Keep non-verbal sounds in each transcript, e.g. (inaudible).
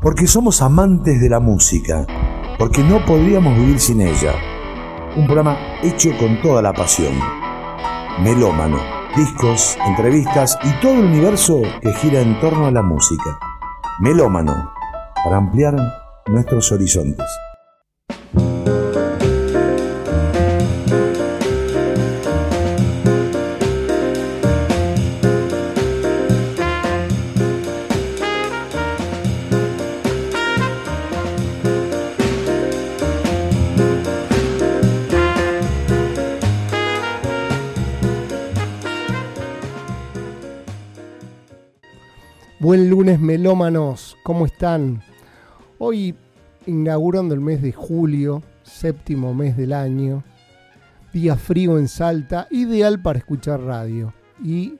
porque somos amantes de la música, porque no podríamos vivir sin ella. Un programa hecho con toda la pasión. Melómano, discos, entrevistas y todo el universo que gira en torno a la música. Melómano, para ampliar nuestros horizontes. Lunes melómanos, ¿cómo están? Hoy inaugurando el mes de julio, séptimo mes del año, día frío en Salta, ideal para escuchar radio. Y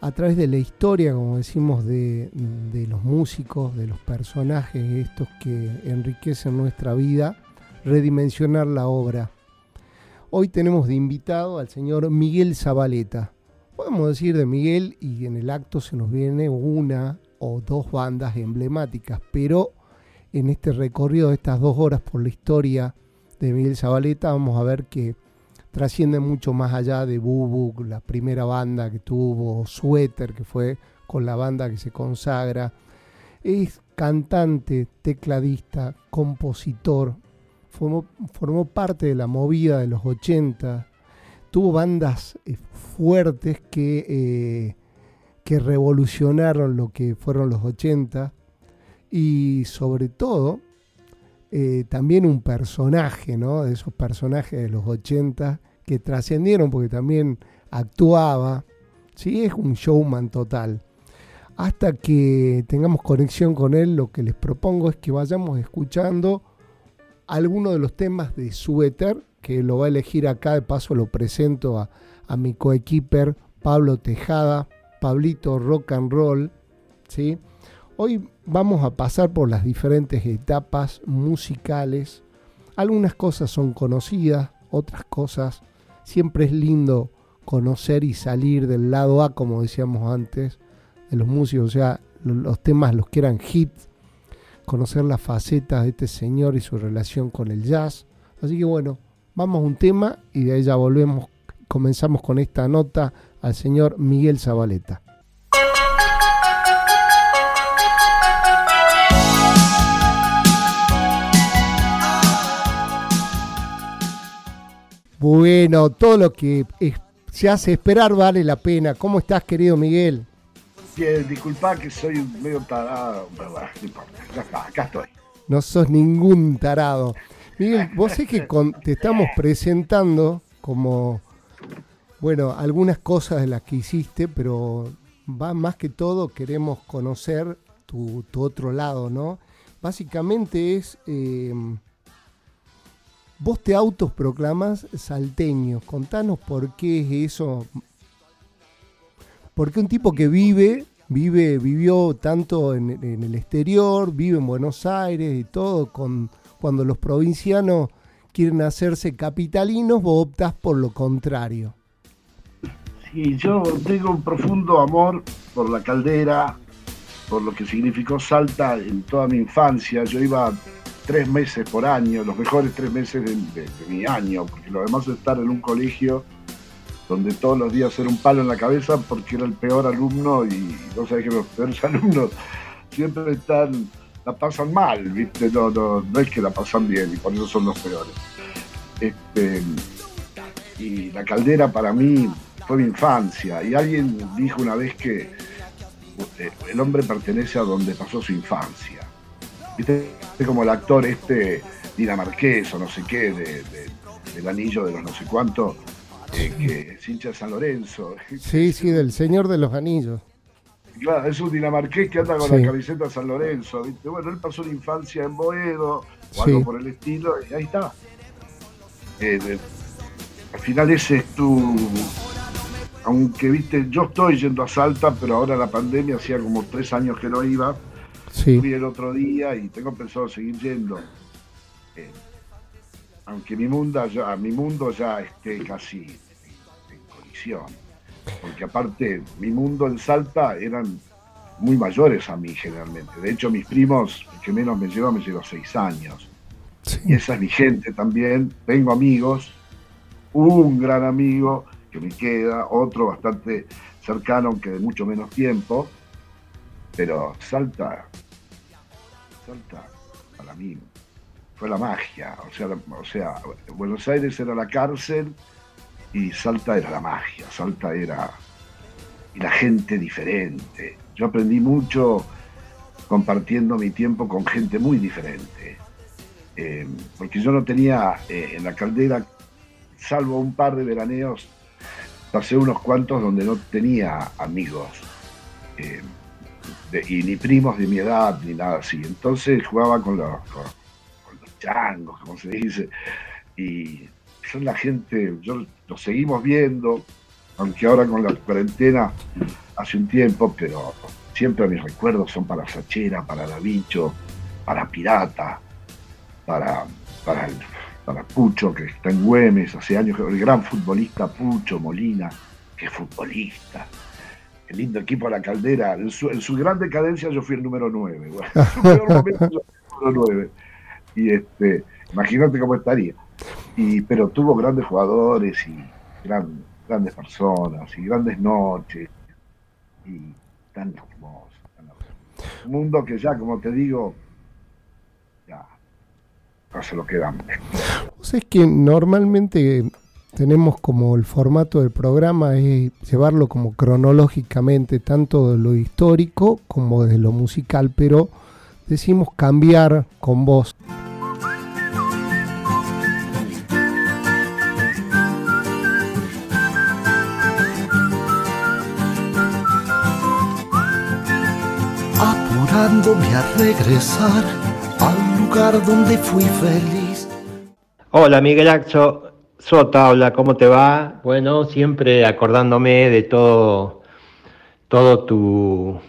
a través de la historia, como decimos, de, de los músicos, de los personajes, estos que enriquecen nuestra vida, redimensionar la obra. Hoy tenemos de invitado al señor Miguel Zabaleta podemos decir de Miguel y en el acto se nos viene una o dos bandas emblemáticas, pero en este recorrido de estas dos horas por la historia de Miguel Zabaleta vamos a ver que trasciende mucho más allá de Bubu, la primera banda que tuvo, Suéter, que fue con la banda que se consagra. Es cantante, tecladista, compositor, formó, parte de la movida de los 80, tuvo bandas eh, fuertes que, eh, que revolucionaron lo que fueron los 80 y sobre todo eh, también un personaje, ¿no? De esos personajes de los 80 que trascendieron porque también actuaba, ¿sí? Es un showman total. Hasta que tengamos conexión con él, lo que les propongo es que vayamos escuchando algunos de los temas de Suéter que lo va a elegir acá, de paso lo presento a, mi coequiper Pablo Tejada, Pablito Rock and Roll, ¿sí? Hoy vamos a pasar por las diferentes etapas musicales. Algunas cosas son conocidas, otras cosas siempre es lindo conocer y salir del lado A, como decíamos antes, de los músicos, o sea, los temas los que eran hits, conocer las facetas de este señor y su relación con el jazz. Así que bueno, Vamos a un tema y de ahí ya volvemos. Comenzamos con esta nota al señor Miguel Zabaleta. Bueno, todo lo que se hace esperar vale la pena. ¿Cómo estás, querido Miguel? Bien, disculpa que soy medio tarado, Ya está, acá estoy. No sos ningún tarado. Miguel, vos es que te estamos presentando como, bueno, algunas cosas de las que hiciste, pero va más que todo queremos conocer tu, otro lado, ¿no? Básicamente es, em, vos te autoproclamas salteño, contanos por qué es eso, porque un tipo que vive, vive, vivió tanto en el exterior, vive en Buenos Aires y todo, con cuando los provincianos quieren hacerse capitalinos, vos optás por lo contrario. Sí, yo tengo un profundo amor por la caldera, por lo que significó Salta en toda mi infancia. Yo iba tres meses por año, los mejores tres meses de, mi año, porque lo demás es estar en un colegio donde todos los días era un palo en la cabeza porque era el peor alumno y no sabés que los peores (laughs) alumnos siempre están la pasan mal, ¿viste? No, no, no es que la pasan bien y por eso son los peores. Este, y la caldera para mí fue mi infancia. Y alguien dijo una vez que eh, el hombre pertenece a donde pasó su infancia. ¿Viste? Como el actor este dinamarqués o no sé qué, del anillo de los no sé cuánto, eh, que es hincha de San Lorenzo. Sí, sí, del Señor de los Anillos. Claro, es un dinamarqués que anda con la camiseta San Lorenzo, ¿viste? Bueno, él pasó una infancia en Boedo o algo por el estilo, y ahí está. Eh, al final ese es tu. Aunque, viste, yo estoy yendo a Salta, pero ahora la pandemia hacía como tres años que no iba. Sí. Fui el otro día y tengo pensado seguir yendo. Eh, aunque mi mundo ya, mi mundo ya esté casi en colisión porque aparte mi mundo en Salta eran muy mayores a mí generalmente. De hecho, mis primos, el que menos me lleva, me lleva seis años. Y esa es mi gente también. Tengo amigos, un gran amigo me queda, otro bastante cercano, aunque de mucho menos tiempo. Pero Salta, Salta, para mí, fue la magia. O sea, o sea, Buenos Aires era la cárcel y Salta era la magia. Salta era y la gente diferente. Yo aprendí mucho compartiendo mi tiempo con gente muy diferente. Eh, porque yo no tenía eh, en la caldera, salvo un par de veraneos, pasé unos cuantos donde no tenía amigos. Eh, y ni primos de mi edad, ni nada así. Entonces jugaba con los, con, los changos, como se dice. Y son la gente, yo los seguimos viendo, aunque ahora con la cuarentena hace un tiempo, pero siempre mis recuerdos son para Sachera, para Davicho, para Pirata, para, para, para Pucho, que está en Güemes hace años, el gran futbolista Pucho Molina, que futbolista. El lindo equipo de la caldera. En su, gran decadencia yo fui el número 9. en su momento yo fui el número 9. Y este, imagínate cómo estaría. Y, pero tuvo grandes jugadores y gran, grandes personas y grandes noches y tan hermoso, Un mundo que ya, como te digo, no se lo sea, es que normalmente tenemos como el formato del programa es llevarlo como cronológicamente, tanto de lo histórico como de lo musical, pero decimos cambiar con voz. a regresar donde fui feliz. Hola Miguel Axo, Sota, hola, ¿cómo te va? Bueno, siempre acordándome de todo, todo tu,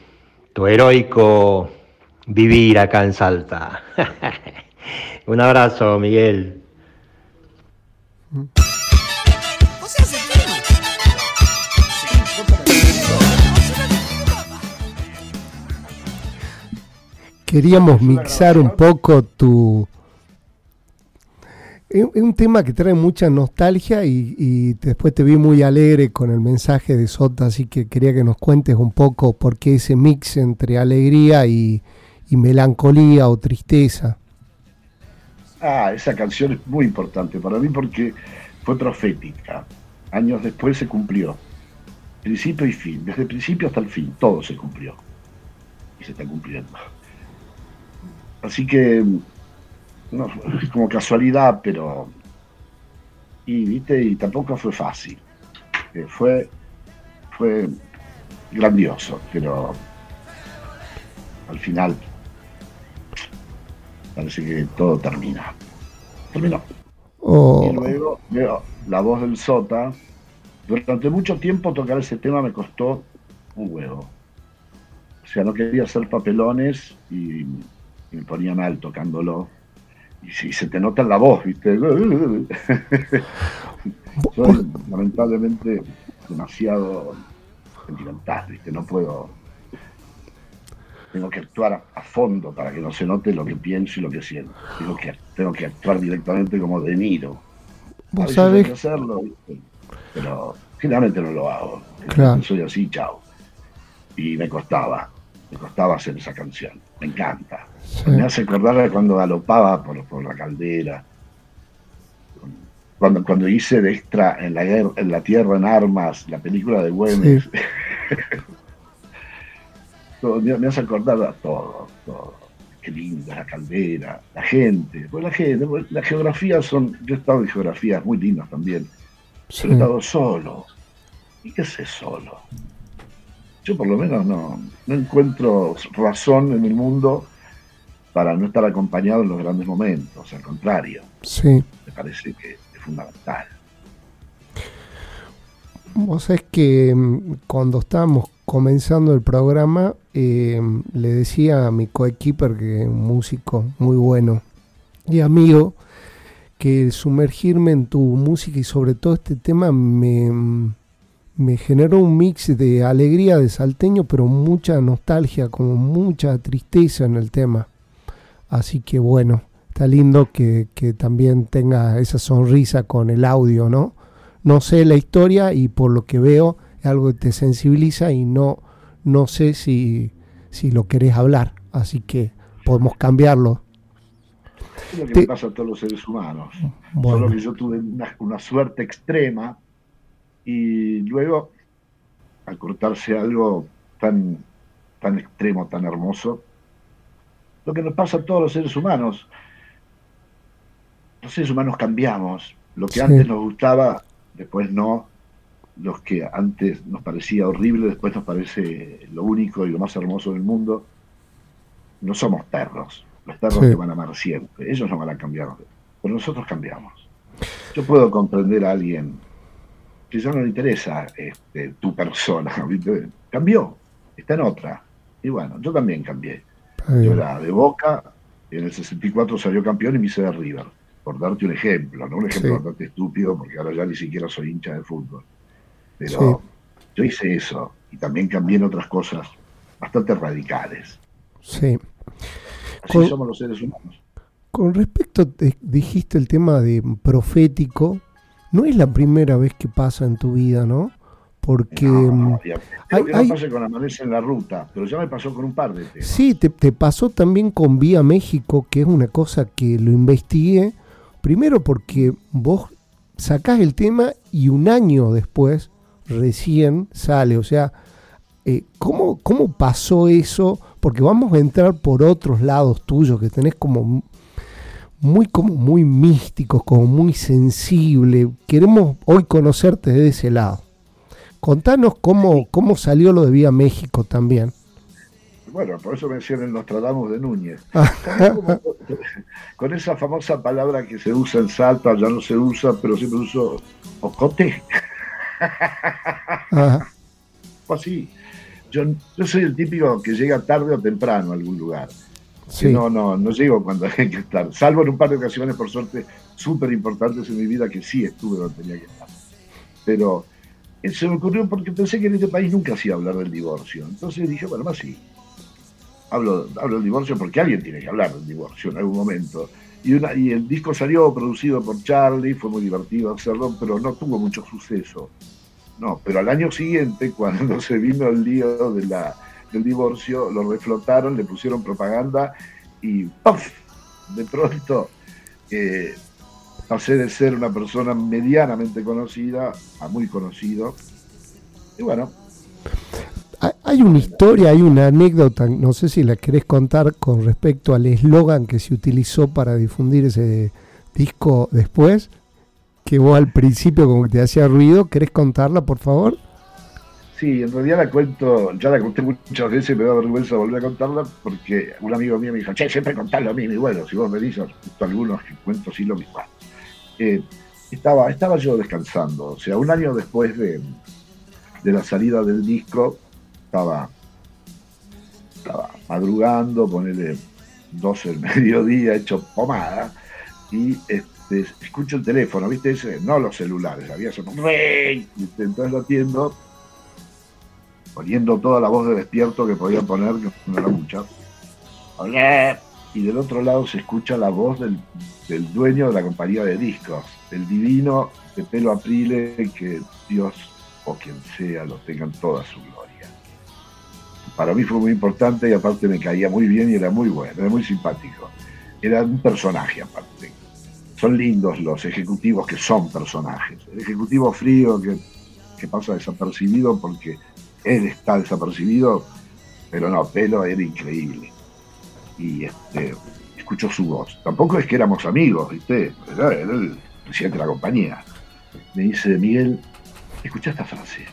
tu heroico vivir acá en Salta. (laughs) Un abrazo, Miguel. Queríamos mixar un poco tu... Es un tema que trae mucha nostalgia y, después te vi muy alegre con el mensaje de Sota, así que quería que nos cuentes un poco por qué ese mix entre alegría y, melancolía o tristeza. Ah, esa canción es muy importante para mí porque fue profética. Años después se cumplió. Principio y fin, desde el principio hasta el fin, todo se cumplió. Y se está cumpliendo. Así que, no, como casualidad, pero. Y, ¿viste? y tampoco fue fácil. Eh, fue, fue grandioso, pero al final parece que todo termina. Terminó. Oh. Y luego veo la voz del Sota. Durante mucho tiempo tocar ese tema me costó un huevo. O sea, no quería hacer papelones y me ponía mal tocándolo. Y si se te nota en la voz, ¿viste? (laughs) Soy lamentablemente demasiado sentimental, ¿viste? No puedo. Tengo que actuar a, fondo para que no se note lo que pienso y lo que siento. Tengo que, tengo que actuar directamente como De Niro. ¿Vos sabés? hacerlo, pero generalmente no lo hago. Soy así, chao. Y me costaba, me costaba hacer esa canción. Me encanta. Me hace acordar cuando galopaba por, la caldera. Cuando, cuando hice de extra en la, en la Tierra en Armas, la película de Güemes. (laughs) me, hace acordar a todo, todo. Qué linda la caldera, la gente. Pues la gente, pues la geografía son. Yo he estado en geografías muy lindas también. Pero he estado solo. ¿Y qué sé solo? Yo por lo menos no, no encuentro razón en el mundo para no estar acompañado en los grandes momentos, al contrario. Sí. Me parece que es fundamental. Vos sabés que mm, cuando estábamos comenzando el programa, eh, le decía a mi coequiper, que es un músico muy bueno y amigo, que sumergirme en tu música y sobre todo este tema me, me generó un mix de alegría de salteño, pero mucha nostalgia, como mucha tristeza en el tema. Así que bueno, está lindo que, que también tenga esa sonrisa con el audio, ¿no? No sé la historia y por lo que veo es algo que te sensibiliza y no, no sé si, si lo querés hablar. Así que podemos cambiarlo. Es lo que pasa a todos los seres humanos. Solo que yo tuve una, suerte extrema y luego, al cortarse algo tan, tan extremo, tan hermoso, lo que nos pasa a todos los seres humanos, los seres humanos cambiamos. Lo que antes nos gustaba, después no. Los que antes nos parecía horrible, después nos parece lo único y lo más hermoso del mundo. No somos perros. Los perros te van a amar siempre. Ellos no van a cambiar. Pero nosotros cambiamos. Yo puedo comprender a alguien que ya no le interesa este, tu persona. (laughs) Cambió. Está en otra. Y bueno, yo también cambié. Yo era de Boca, en el 64 salió campeón y me hice de River. Por darte un ejemplo, ¿no? Un ejemplo bastante estúpido, porque ahora ya ni siquiera soy hincha de fútbol. Pero yo hice eso y también cambié en otras cosas bastante radicales. Sí. Así somos los seres humanos. Con respecto, dijiste el tema de profético, no es la primera vez que pasa en tu vida, ¿no? Porque. No, mm, hay, con Amanece en la ruta, pero ya me pasó con un par de temas. Sí, te, te, pasó también con Vía México, que es una cosa que lo investigué. Primero porque vos sacás el tema y un año después recién sale. O sea, eh, ¿cómo, ¿cómo pasó eso? Porque vamos a entrar por otros lados tuyos que tenés como muy como muy místicos, como muy sensible. Queremos hoy conocerte de ese lado. Contanos cómo, cómo salió lo de Vía México también. Bueno, por eso mencioné el Nostradamus de Núñez. (laughs) con esa famosa palabra que se usa en Salta, ya no se usa, pero siempre uso ocote. (laughs) Pues así. Yo, soy el típico que llega tarde o temprano a algún lugar. No, no, no llego cuando (laughs) hay que estar. Salvo en un par de ocasiones, por suerte, súper importantes en mi vida que sí estuve donde tenía que estar. Pero eh, se me ocurrió porque pensé que en este país nunca hacía hablar del divorcio. Entonces dije, bueno, más sí. Hablo, hablo del divorcio porque alguien tiene que hablar del divorcio en algún momento. Y, una, y el disco salió producido por Charlie, fue muy divertido hacerlo, pero no tuvo mucho suceso. No, pero al año siguiente, (laughs) cuando se vino el lío de la, del divorcio, lo reflotaron, le pusieron propaganda y ¡puff! De pronto eh, pasé de ser una persona medianamente conocida a muy conocido. Y bueno. Hay una historia, hay una anécdota, no sé si la querés contar con respecto al eslogan que se utilizó para difundir ese disco después que vos al principio como que te hacía ruido. ¿Querés contarla, por favor? Sí, en realidad la cuento, ya la conté muchas veces, me da vergüenza volver a contarla porque un amigo mío me dijo, che, siempre contalo a mí, y bueno, si vos me dices, algunos que cuento sí lo mismo. Eh, estaba, estaba yo descansando, o sea, un año después de, de la salida del disco, estaba, estaba madrugando, ponele 12 del (laughs) mediodía, hecho pomada, y este, escucho el teléfono, ¿viste? Ese, no los celulares, había eso, entonces lo atiendo, poniendo toda la voz de despierto que podía poner, que no mucha. Y del otro lado se escucha la voz del, dueño de la compañía de discos, el divino de pelo aprile, que Dios o quien sea lo tengan toda su gloria. Para mí fue muy importante y aparte me caía muy bien y era muy bueno, era muy simpático. Era un personaje aparte son lindos los ejecutivos que son personajes. El ejecutivo frío que, pasa desapercibido porque él está desapercibido, pero no, Pelo era increíble. Y este, escucho su voz. Tampoco es que éramos amigos, ¿viste? Era, el presidente de la compañía. Me dice, Miguel, escucha esta frase.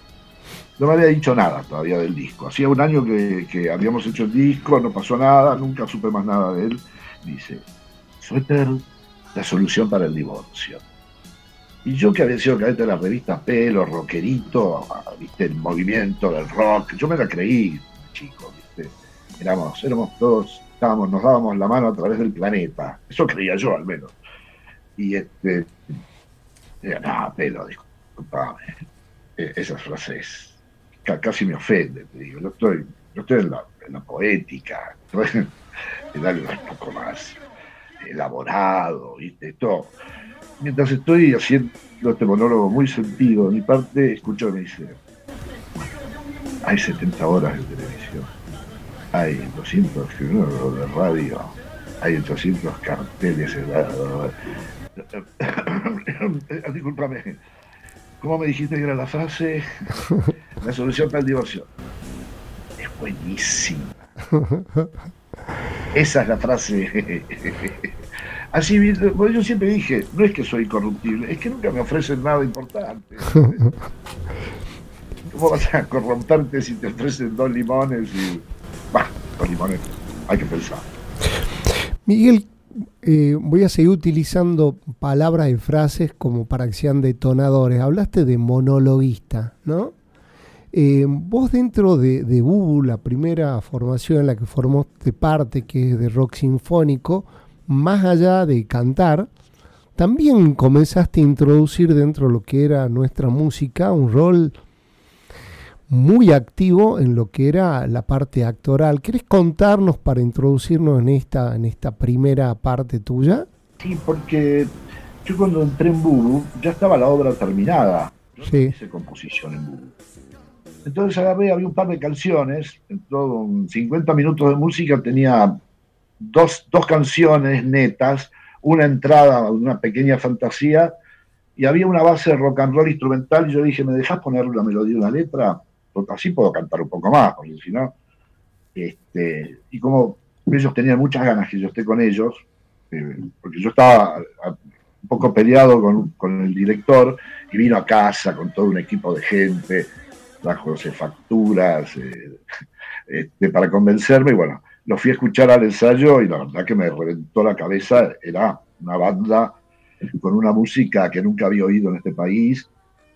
No me había dicho nada todavía del disco. Hacía un año que habíamos hecho el disco, no pasó nada, nunca supe más nada de él. Dice, Suéter la solución para el divorcio. Y yo que había sido cadete de la revista Pelo, rockerito, viste, el movimiento del rock, yo me la creí, chico, viste. Éramos, éramos todos, estábamos, nos dábamos la mano a través del planeta. Eso creía yo al menos. Y este, no, Pelo, disculpame. eh, esas frases casi me ofenden, te digo. Yo estoy, estoy en, la, poética, (laughs) en algo un poco más elaborado, ¿viste? Todo. Mientras estoy haciendo este monólogo muy sentido, mi parte, escucho que me dice, hay 70 horas de televisión, hay 200 kilómetros de radio, hay 800 carteles. (coughs) Disculpame, ¿cómo me dijiste que era la frase? La solución para el divorcio. Es buenísima. Esa es la frase. Así, yo siempre dije, no es que soy corruptible, es que nunca me ofrecen nada importante. (laughs) ¿Cómo vas a corromperte si te ofrecen dos limones? Y, bah, dos limones, hay que pensar. Miguel, eh, voy a seguir utilizando palabras y frases como para que sean detonadores. Hablaste de monologuista, ¿no? Eh, vos dentro de, de Bubu, la primera formación en la que formaste parte, que es de rock sinfónico, más allá de cantar, también comenzaste a introducir dentro de lo que era nuestra música un rol muy activo en lo que era la parte actoral. ¿Quieres contarnos para introducirnos en esta, en esta primera parte tuya? Sí, porque yo cuando entré en Bubu ya estaba la obra terminada. sí. hice composición en Bubu. Entonces agarré, había un par de canciones, en todo 50 minutos de música tenía dos, dos canciones netas, una entrada, una pequeña fantasía, y había una base de rock and roll instrumental, y yo dije, ¿me dejas poner una melodía y una letra? Así puedo cantar un poco más, porque si no... Este, y como ellos tenían muchas ganas que yo esté con ellos, eh, porque yo estaba un poco peleado con, con, el director, y vino a casa con todo un equipo de gente, trajo facturas eh, (laughs) este, para convencerme, y bueno, lo fui a escuchar al ensayo y la verdad que me reventó la cabeza. Era una banda con una música que nunca había oído en este país,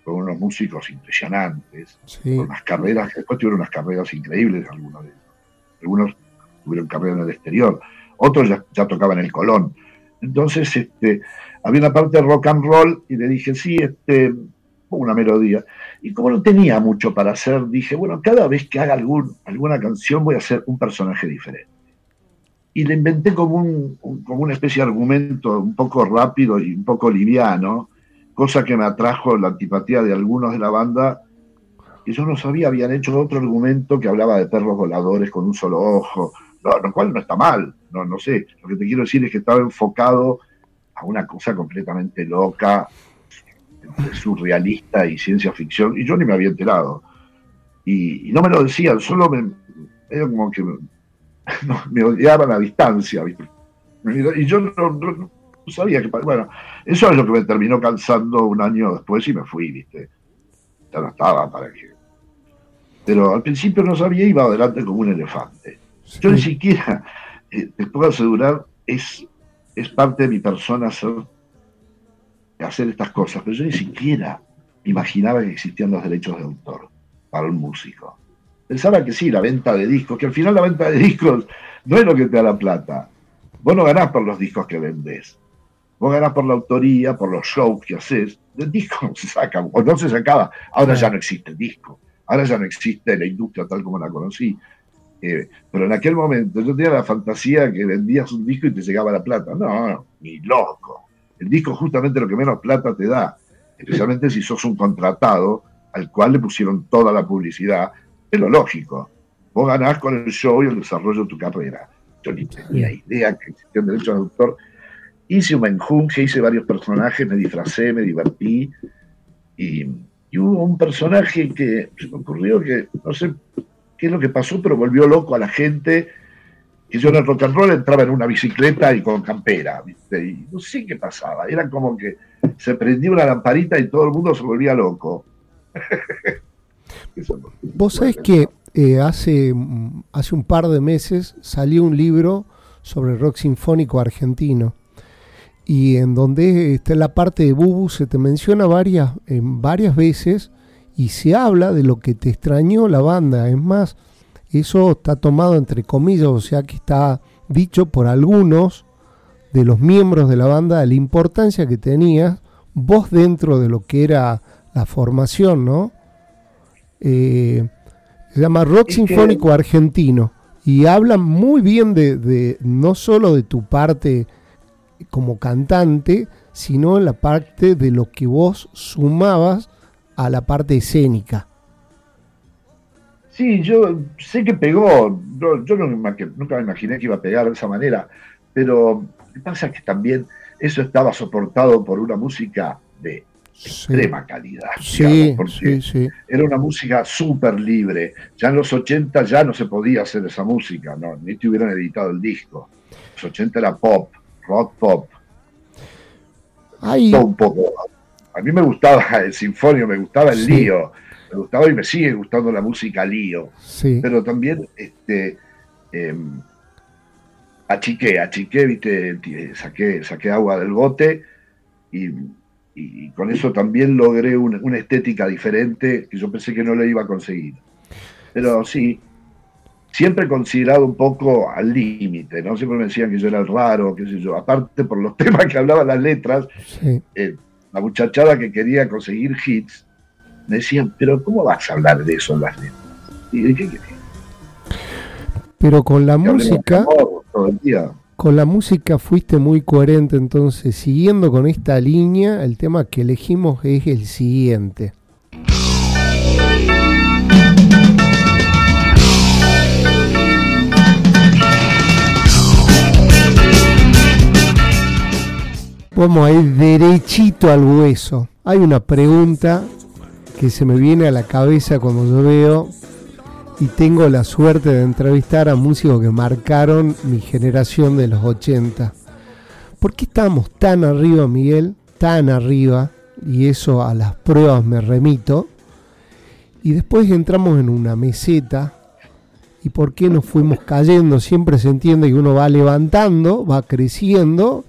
con unos músicos impresionantes, con unas carreras, después tuvieron unas carreras increíbles algunos de ellos. Algunos tuvieron carrera en el exterior, otros ya, ya tocaban el Colón. Entonces, este, había una parte de rock and roll y le dije, sí, este, una melodía. Y como no tenía mucho para hacer, dije, bueno, cada vez que haga algún, alguna canción voy a hacer un personaje diferente. Y le inventé como, un, como una especie de argumento un poco rápido y un poco liviano, cosa que me atrajo la antipatía de algunos de la banda, que yo no sabía, habían hecho otro argumento que hablaba de perros voladores con un solo ojo, lo cual no está mal, no, no sé, lo que te quiero decir es que estaba enfocado a una cosa completamente loca, surrealista y ciencia ficción, y yo ni me había enterado. Y, no me lo decían, solo me, como que (laughs) me, odiaban a distancia, Y yo no, sabía que, bueno, eso es lo que me terminó cansando un año después y me fui, ¿viste? Ya no estaba para que... Pero al principio no sabía, iba adelante como un elefante. Yo ni siquiera, eh, te puedo asegurar, es, es parte de mi persona ser hacer estas cosas, pero yo ni siquiera imaginaba que existían los derechos de autor para un músico. Pensaba que sí, la venta de discos, que al final la venta de discos no es lo que te da la plata. Vos no ganás por los discos que vendés. Vos ganás por la autoría, por los shows que haces. El disco (laughs) se saca, o no se sacaba. Ahora ya no existe el disco. Ahora ya no existe la industria tal como la conocí. Eh, pero en aquel momento yo tenía la fantasía que vendías un disco y te llegaba la plata. No, ni loco. El disco justamente lo que menos plata te da, especialmente si sos un contratado al cual le pusieron toda la publicidad. Es lo lógico. Vos ganás con el show y el desarrollo de tu carrera. Yo ni tenía idea que existían derechos de autor. Hice un menjunje, hice varios personajes, me disfracé, me divertí. Y, y hubo un personaje que se me ocurrió que, no sé qué es lo que pasó, pero volvió loco a la gente y yo en el rock and roll entraba en una bicicleta y con campera, ¿viste? Y no sé qué pasaba. Era como que se prendía una lamparita y todo el mundo se volvía loco. (laughs) Vos sabés que eh, hace, hace un par de meses salió un libro sobre el rock sinfónico argentino. Y en donde está la parte de Bubu se te menciona varias, en varias veces y se habla de lo que te extrañó la banda. Es más, eso está tomado entre comillas, o sea que está dicho por algunos de los miembros de la banda de la importancia que tenía vos dentro de lo que era la formación, ¿no? Eh, se llama Rock Sinfónico Argentino y habla muy bien de, no solo de tu parte como cantante, sino en la parte de lo que vos sumabas a la parte escénica. Sí, yo sé que pegó, yo nunca me imaginé que iba a pegar de esa manera, pero lo que pasa es que también eso estaba soportado por una música de extrema calidad. Sí, sí, sí. Era una música súper libre. Ya en los 80 ya no se podía hacer esa música, ¿no? ni te hubieran editado el disco. Los 80 era pop, rock pop. un poco. A mí me gustaba el sinfonio, me gustaba el lío, me gustaba y me sigue gustando la música lío. Sí. Pero también este, em, achiqué, achiqué, viste, saqué, saqué agua del bote y y, con eso también logré una, estética diferente que yo pensé que no le iba a conseguir. Pero sí, siempre considerado un poco al límite, ¿no? Siempre me decían que yo era el raro, qué sé yo. Aparte, por los (laughs) temas que hablaban las letras, eh, la muchachada que quería conseguir hits, me decían, pero ¿cómo vas a hablar de eso en las letras? ¿Y de qué querés? Pero con la música... todo el día con la música fuiste muy coherente, entonces siguiendo con esta línea, el tema que elegimos es el siguiente. Vamos a ir derechito al hueso. Hay una pregunta que se me viene a la cabeza cuando yo veo y tengo la suerte de entrevistar a músicos que marcaron mi generación de los 80. ¿Por qué estamos tan arriba, Miguel? Tan arriba, y eso a las pruebas me remito. Y después entramos en una meseta. ¿Y por qué nos fuimos cayendo? Siempre se entiende que uno va levantando, va creciendo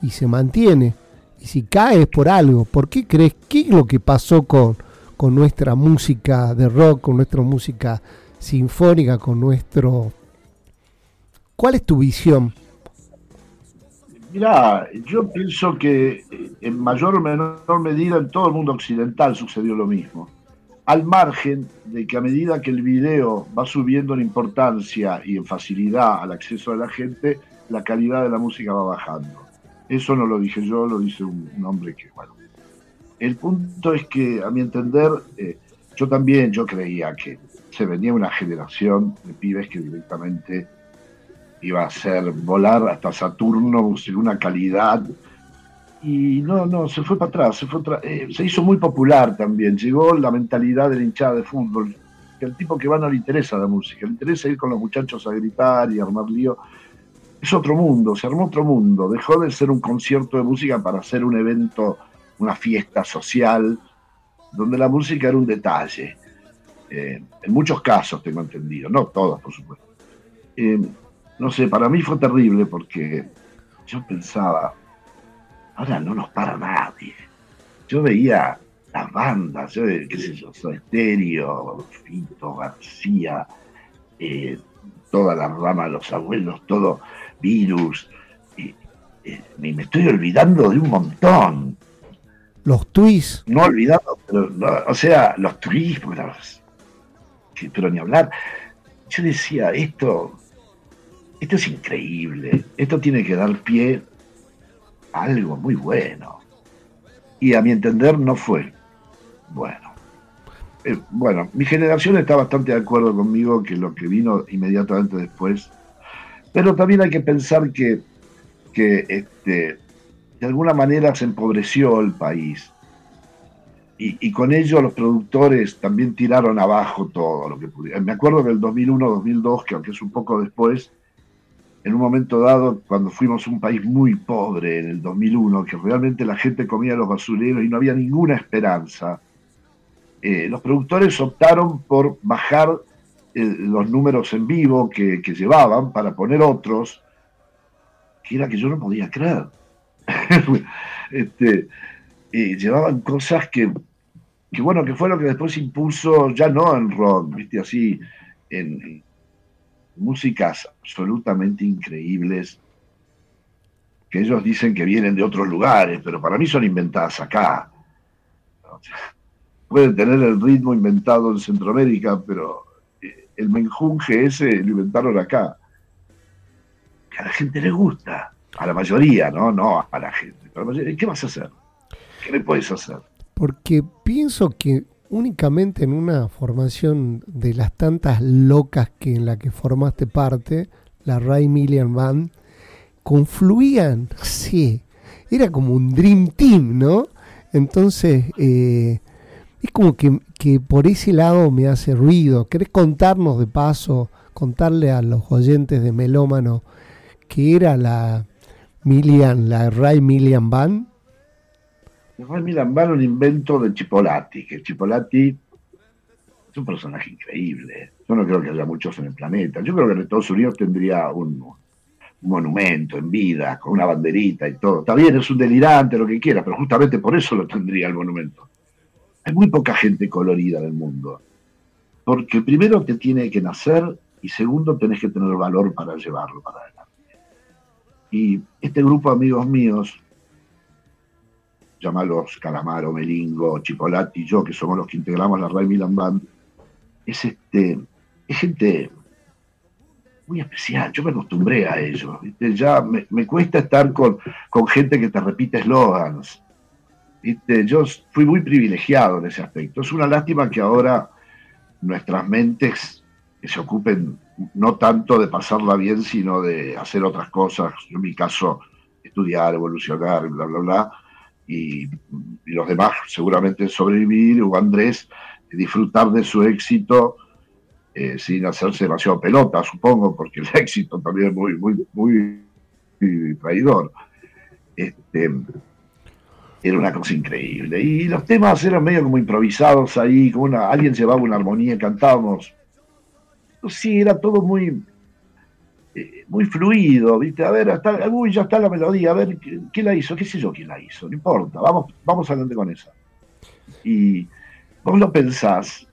y se mantiene. Y si cae es por algo. ¿Por qué crees? ¿Qué es lo que pasó con, con nuestra música de rock, con nuestra música sinfónica con nuestro... ¿Cuál es tu visión? Mira, yo pienso que en mayor o menor medida en todo el mundo occidental sucedió lo mismo. Al margen de que a medida que el video va subiendo en importancia y en facilidad al acceso de la gente, la calidad de la música va bajando. Eso no lo dije yo, lo dice un, hombre que, bueno. El punto es que, a mi entender, eh, yo también, yo creía que se venía una generación de pibes que directamente iba a hacer volar hasta Saturno sin una calidad. Y no, no, se fue para atrás, se, fue eh, se hizo muy popular también. Llegó la mentalidad de la hinchada de fútbol, que el tipo que va no le interesa la música, le interesa ir con los muchachos a gritar y armar lío. Es otro mundo, se armó otro mundo. Dejó de ser un concierto de música para ser un evento, una fiesta social, donde la música era un detalle. Eh, en muchos casos tengo entendido, no todos, por supuesto. Eh, no sé, para mí fue terrible porque yo pensaba, ahora no nos para nadie. Yo veía las bandas, yo, qué sé yo, Soy Estéreo, Fito, García, eh, toda la rama de los abuelos, todo virus. y me estoy olvidando de un montón. Los twists. No olvidando, pero, o sea, los twists, pero ni hablar. Yo decía, esto, esto es increíble, esto tiene que dar pie a algo muy bueno. Y a mi entender no fue bueno. Eh, bueno, mi generación está bastante de acuerdo conmigo que lo que vino inmediatamente después, pero también hay que pensar que, que este, de alguna manera se empobreció el país y, con ello los productores también tiraron abajo todo lo que pudieron. Me acuerdo del 2001-2002, que aunque es un poco después, en un momento dado, cuando fuimos un país muy pobre en el 2001, que realmente la gente comía los basureros y no había ninguna esperanza, eh, los productores optaron por bajar eh, los números en vivo que, que, llevaban para poner otros, que era que yo no podía creer. (laughs) este, eh, llevaban cosas que que bueno, que fue lo que después impuso, ya no en rock, viste, así, en, músicas absolutamente increíbles, que ellos dicen que vienen de otros lugares, pero para mí son inventadas acá. pueden tener el ritmo inventado en Centroamérica, pero eh, el menjunje ese lo inventaron acá. Que a la gente le gusta, a la mayoría, ¿no? No a la gente. ¿Qué vas a hacer? ¿Qué le puedes hacer? Porque pienso que únicamente en una formación de las tantas locas que en la que formaste parte, la Ray Million Band, confluían, sí, era como un Dream Team, ¿no? Entonces, eh, es como que, que, por ese lado me hace ruido. ¿Querés contarnos de paso, contarle a los oyentes de Melómano que era la Millian, la Ray Millian Band? Ray Millian Band es un invento de Chipolati, que Chipolati es un personaje increíble. Yo no creo que haya muchos en el planeta. Yo creo que en Estados Unidos tendría un, un monumento en vida, con una banderita y todo. Está bien, es un delirante, lo que quiera, pero justamente por eso lo tendría el monumento. Hay muy poca gente colorida en el mundo. Porque primero te tiene que nacer y segundo tenés que tener valor para llevarlo para adelante. Y este grupo de amigos míos, llamalos Calamaro, Melingo, Chipolati y yo, que somos los que integramos la Ray Milan Band, es, este, es gente muy especial. Yo me acostumbré a ello. Ya me, cuesta estar con, con, gente que te repite eslogans. Yo fui muy privilegiado en ese aspecto. Es una lástima que ahora nuestras mentes se ocupen no tanto de pasarla bien, sino de hacer otras cosas. En mi caso, estudiar, evolucionar, bla, bla, bla. Y, los demás seguramente sobrevivir, o Andrés, disfrutar de su éxito eh, sin hacerse demasiado pelota, supongo, porque el (laughs) éxito también es muy, muy, muy traidor. Este, era una cosa increíble. Y los temas eran medio como improvisados ahí, como una, alguien llevaba una armonía y cantábamos. Sí, era todo muy, eh, muy fluido, ¿viste? A ver, hasta, uy, ya está la melodía, a ver, ¿qué, la hizo? ¿Qué sé yo quién la hizo? No importa, vamos, vamos adelante con esa. Y vos lo pensás,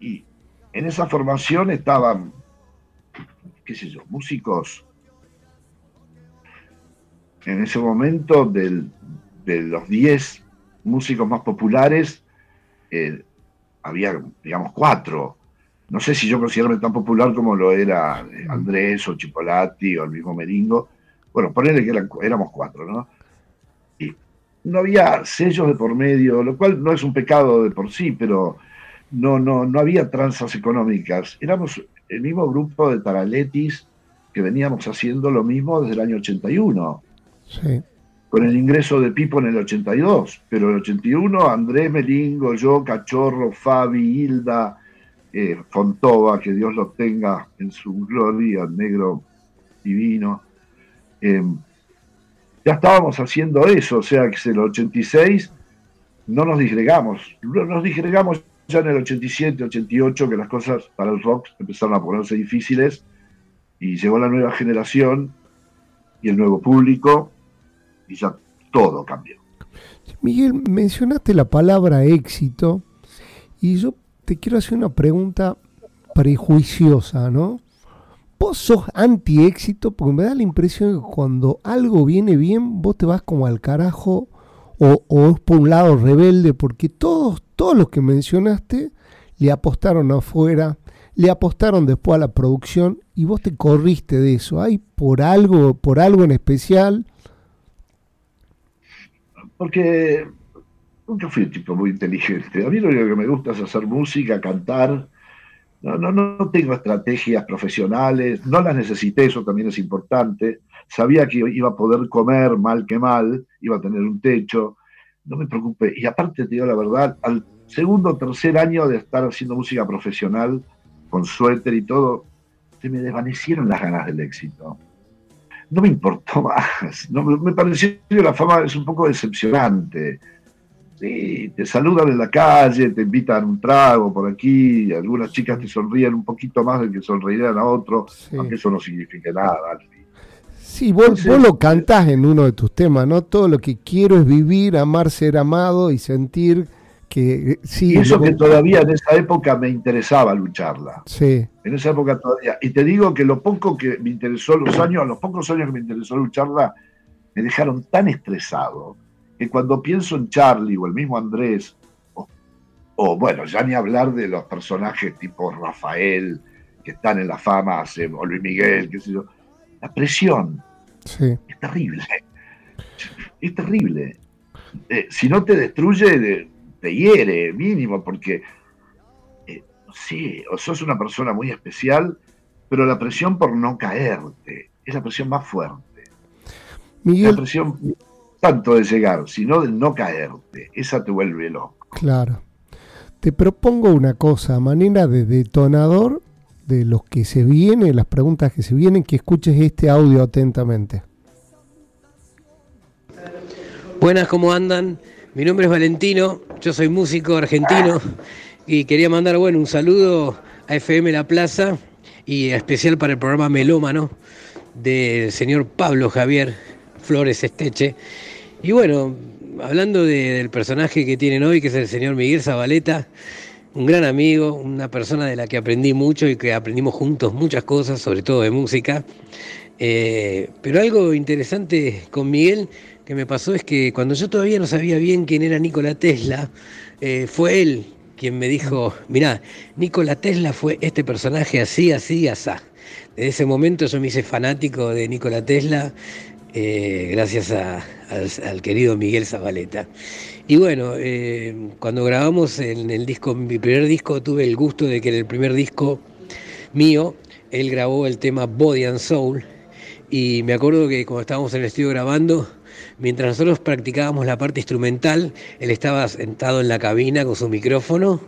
y en esa formación estaban, qué sé yo, músicos en ese momento de los 10 músicos más populares, eh, había, digamos, cuatro. No sé si yo considero tan popular como lo era Andrés o Chipolati o el mismo Meringo. Bueno, ponerle que éramos cuatro, ¿no? Y no había sellos de por medio, lo cual no es un pecado de por sí, pero no, no, no había tranzas económicas. Éramos el mismo grupo de Taraletis que veníamos haciendo lo mismo desde el año 81. Con el ingreso de Pipo en el 82. Pero en el 81, Andrés Melingo, yo, Cachorro, Fabi, Hilda, eh, Fontova, que Dios lo tenga en su gloria, negro divino. Eh, ya estábamos haciendo eso, o sea que en el 86 no nos disgregamos, nos disgregamos ya en el 87, 88, que las cosas para el rock empezaron a ponerse difíciles y llegó la nueva generación y el nuevo público y ya todo cambió. Miguel, mencionaste la palabra éxito y yo te quiero hacer una pregunta prejuiciosa, ¿no? Vos sos anti-éxito porque me da la impresión que cuando algo viene bien, vos te vas como al carajo o, es por un lado rebelde, porque todos, todos los que mencionaste le apostaron afuera, le apostaron después a la producción y vos te corriste de eso. ¿Hay por algo, por algo en especial? Porque nunca fui un tipo muy inteligente. A mí lo único que me gusta es hacer música, cantar. No, no, no tengo estrategias profesionales, no las necesité, eso también es importante. Sabía que iba a poder comer mal que mal, iba a tener un techo, no me preocupé. Y aparte, te digo la verdad, al segundo o tercer año de estar haciendo música profesional, con suéter y todo, se me desvanecieron las ganas del éxito. No me importó (laughs) más. No, me pareció la fama es un poco decepcionante. Sí, te saludan en la calle, te invitan un trago por aquí, algunas chicas te sonríen un poquito más de que sonreirían a otro, aunque eso no signifique nada. Sí, vos, lo cantás en uno de tus temas, ¿no? Todo lo que quiero es vivir, amar, ser amado y sentir que... Eh, sí, y eso que todavía en esa época me interesaba lucharla. Sí. En esa época todavía. Y te digo que lo poco que me interesó, los años, los pocos años que me interesó lucharla, me dejaron tan estresado que cuando pienso en Charlie o el mismo Andrés, o o bueno, ya ni hablar de los personajes tipo Rafael, que están en la fama, o Luis Miguel, qué sé yo. La presión es terrible. Es terrible. Eh, si no te destruye, te hiere, mínimo, porque eh, sí, o sos una persona muy especial, pero la presión por no caerte es la presión más fuerte. La presión tanto de llegar, sino de no caerte. Esa te vuelve loco. Claro. Te propongo una cosa, manera de detonador de los que se vienen, las preguntas que se vienen, que escuches este audio atentamente. Buenas, ¿cómo andan? Mi nombre es Valentino, yo soy músico argentino y quería mandar bueno, un saludo a FM La Plaza y especial para el programa Melómano del señor Pablo Javier Flores Esteche. Y bueno, hablando del personaje que tienen hoy, que es el señor Miguel Zabaleta, un gran amigo, una persona de la que aprendí mucho y que aprendimos juntos muchas cosas, sobre todo de música. Eh, pero algo interesante con Miguel que me pasó es que cuando yo todavía no sabía bien quién era Nikola Tesla, eh, fue él quien me dijo, mirá, Nikola Tesla fue este personaje así, así, así. Desde ese momento yo me hice fanático de Nikola Tesla, eh, gracias al, querido Miguel Zabaleta. Y bueno, eh, cuando grabamos en el disco, mi primer disco, tuve el gusto de que en el primer disco mío, él grabó el tema Body and Soul. Y me acuerdo que cuando estábamos en el estudio grabando, mientras nosotros practicábamos la parte instrumental, él estaba sentado en la cabina con su micrófono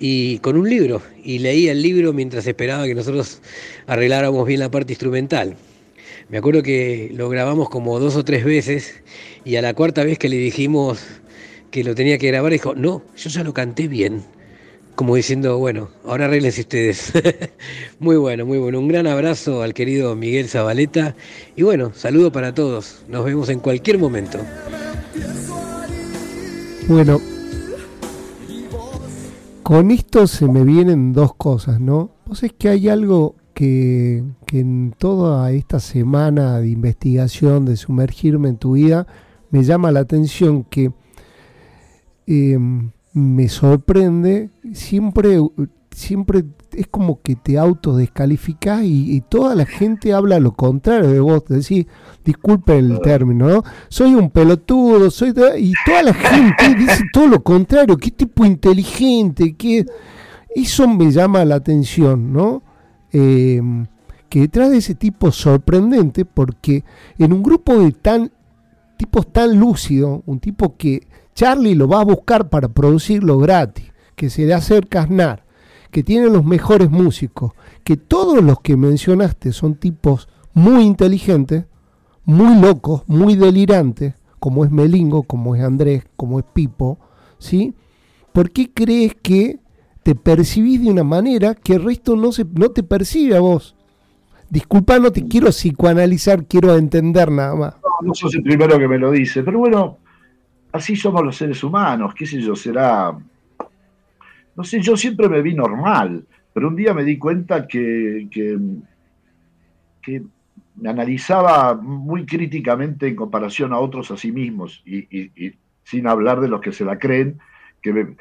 y con un libro. Y leía el libro mientras esperaba que nosotros arregláramos bien la parte instrumental. Me acuerdo que lo grabamos como dos o tres veces y a la cuarta vez que le dijimos que lo tenía que grabar, dijo, no, yo ya lo canté bien. Como diciendo, bueno, ahora arreglense ustedes. (laughs) muy bueno, muy bueno. Un gran abrazo al querido Miguel Zabaleta. Y bueno, saludo para todos. Nos vemos en cualquier momento. Bueno, con esto se me vienen dos cosas, ¿no? Vos es que hay algo que, en toda esta semana de investigación, de sumergirme en tu vida, me llama la atención que em, me sorprende, siempre, siempre es como que te autodescalificás y, y toda la gente habla lo contrario de vos, te decís, disculpe el término, ¿no? Soy un pelotudo, soy y toda la gente (laughs) dice todo lo contrario, qué tipo inteligente, qué... Eso me llama la atención, ¿no? Eh, que detrás de ese tipo sorprendente, porque en un grupo de tan tipos tan lúcidos, un tipo que Charlie lo va a buscar para producirlo gratis, que se le acerca a que tiene los mejores músicos, que todos los que mencionaste son tipos muy inteligentes, muy locos, muy delirantes, como es Melingo, como es Andrés, como es Pipo, ¿sí? ¿Por qué crees que te percibís de una manera que el resto no, se, no te percibe a vos. Disculpa, no te quiero psicoanalizar, quiero entender nada más. No, no sos el primero que me lo dice, pero bueno, así somos los seres humanos, qué sé yo, será... No sé, yo siempre me vi normal, pero un día me di cuenta que, que, me analizaba muy críticamente en comparación a otros a sí mismos, y, y sin hablar de los que se la creen, que me,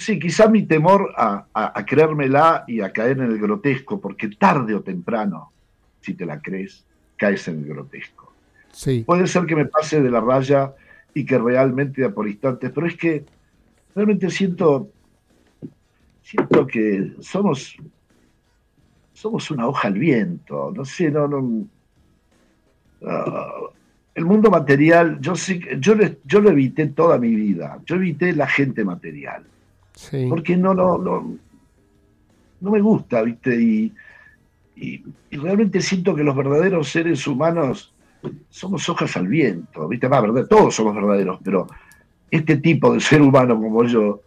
Sí, quizá mi temor a, creérmela y a caer en el grotesco, porque tarde o temprano, si te la crees, caes en el grotesco. Sí. Puede ser que me pase de la raya y que realmente por instantes, pero es que realmente siento, siento que somos, somos una hoja al viento, no sé, no, no. Ah, el mundo material, yo sí, yo, yo lo evité toda mi vida, yo evité la gente material porque no, no, no, me gusta, ¿viste? Y, realmente siento que los verdaderos seres humanos somos hojas al viento, ¿viste? Va, verdad, todos somos verdaderos, pero este tipo de ser humano como yo,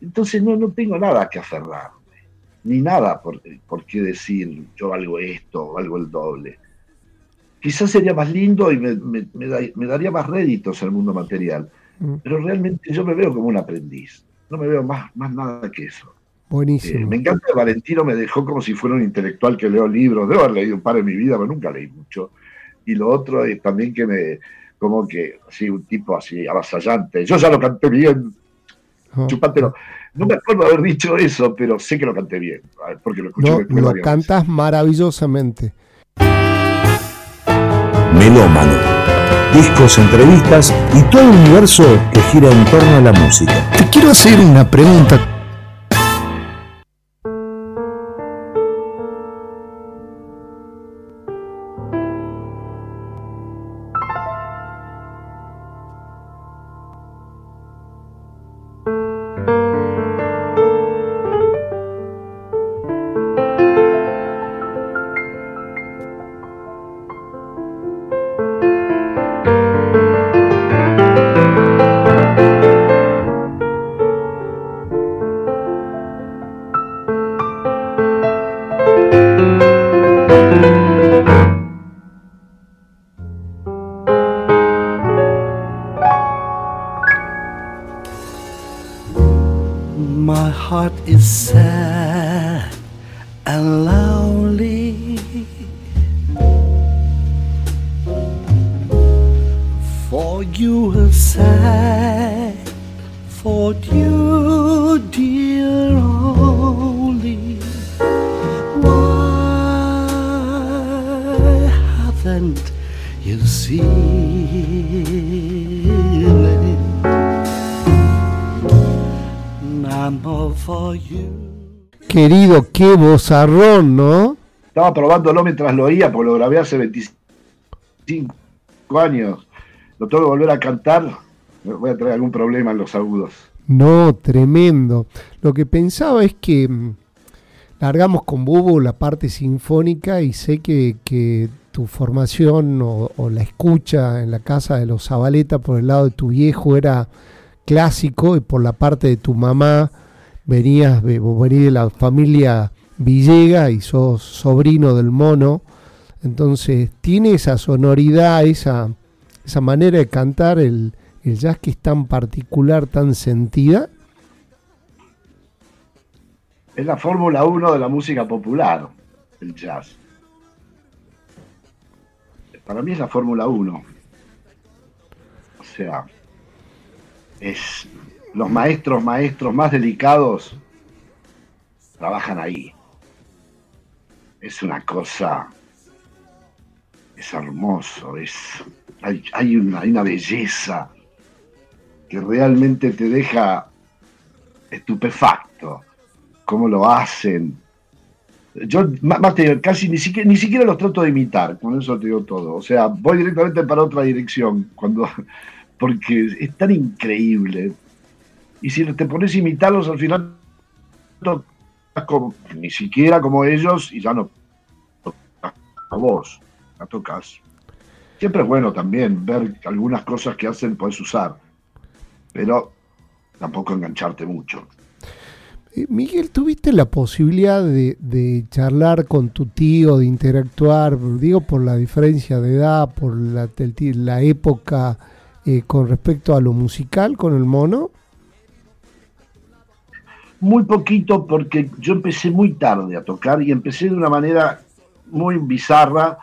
entonces no, no tengo nada que aferrarme, ni nada por, por qué decir yo valgo esto o valgo el doble. Quizás sería más lindo y me, me daría más réditos al mundo material, mm. pero realmente yo me veo como un aprendiz no me veo más, más nada que eso. Buenísimo. Eh, me encanta que Valentino me dejó como si fuera un intelectual que leo libros. Debo haber leído un par en mi vida, pero nunca leí mucho. Y lo otro es también que me, como que, así, un tipo así, avasallante. Yo ya lo canté bien. chupátelo. No me acuerdo haber dicho eso, pero sé que lo canté bien, porque lo escuché no, Lo cantas maravillosamente. Melómano. Discos, entrevistas y todo el universo que gira en torno a la música. Te quiero hacer una pregunta ¿no? Estaba probándolo mientras lo oía, porque lo grabé hace 25 años. Lo tengo que volver a cantar. Voy a traer algún problema en los agudos. No, tremendo. Lo que pensaba es que mm, largamos con Bubo la parte sinfónica y sé que, tu formación o, o, la escucha en la casa de los Zabaleta por el lado de tu viejo era clásico y por la parte de tu mamá venías, vos venís de la familia Villega y sos sobrino del mono, entonces tiene esa sonoridad, esa, esa manera de cantar el, el jazz que es tan particular, tan sentida. Es la Fórmula 1 de la música popular, el jazz. Para mí es la Fórmula 1. O sea, es los maestros, maestros más delicados trabajan ahí. Es una cosa, es hermoso, es, hay, una, una belleza que realmente te deja estupefacto. Cómo lo hacen. Yo más casi ni siquiera, ni siquiera los trato de imitar, con eso te digo todo. O sea, voy directamente para otra dirección, cuando, (laughs) porque es tan increíble y si te pones a imitarlos al final ni siquiera como ellos y ya no a vos, la tocas. Siempre es bueno también ver algunas cosas que hacen, puedes usar, pero tampoco engancharte mucho. Eh, Miguel, ¿tuviste la posibilidad de, charlar con tu tío, de interactuar, digo, por la diferencia de edad, por la, la época eh, con respecto a lo musical con el mono? Muy poquito porque yo empecé muy tarde a tocar y empecé de una manera muy bizarra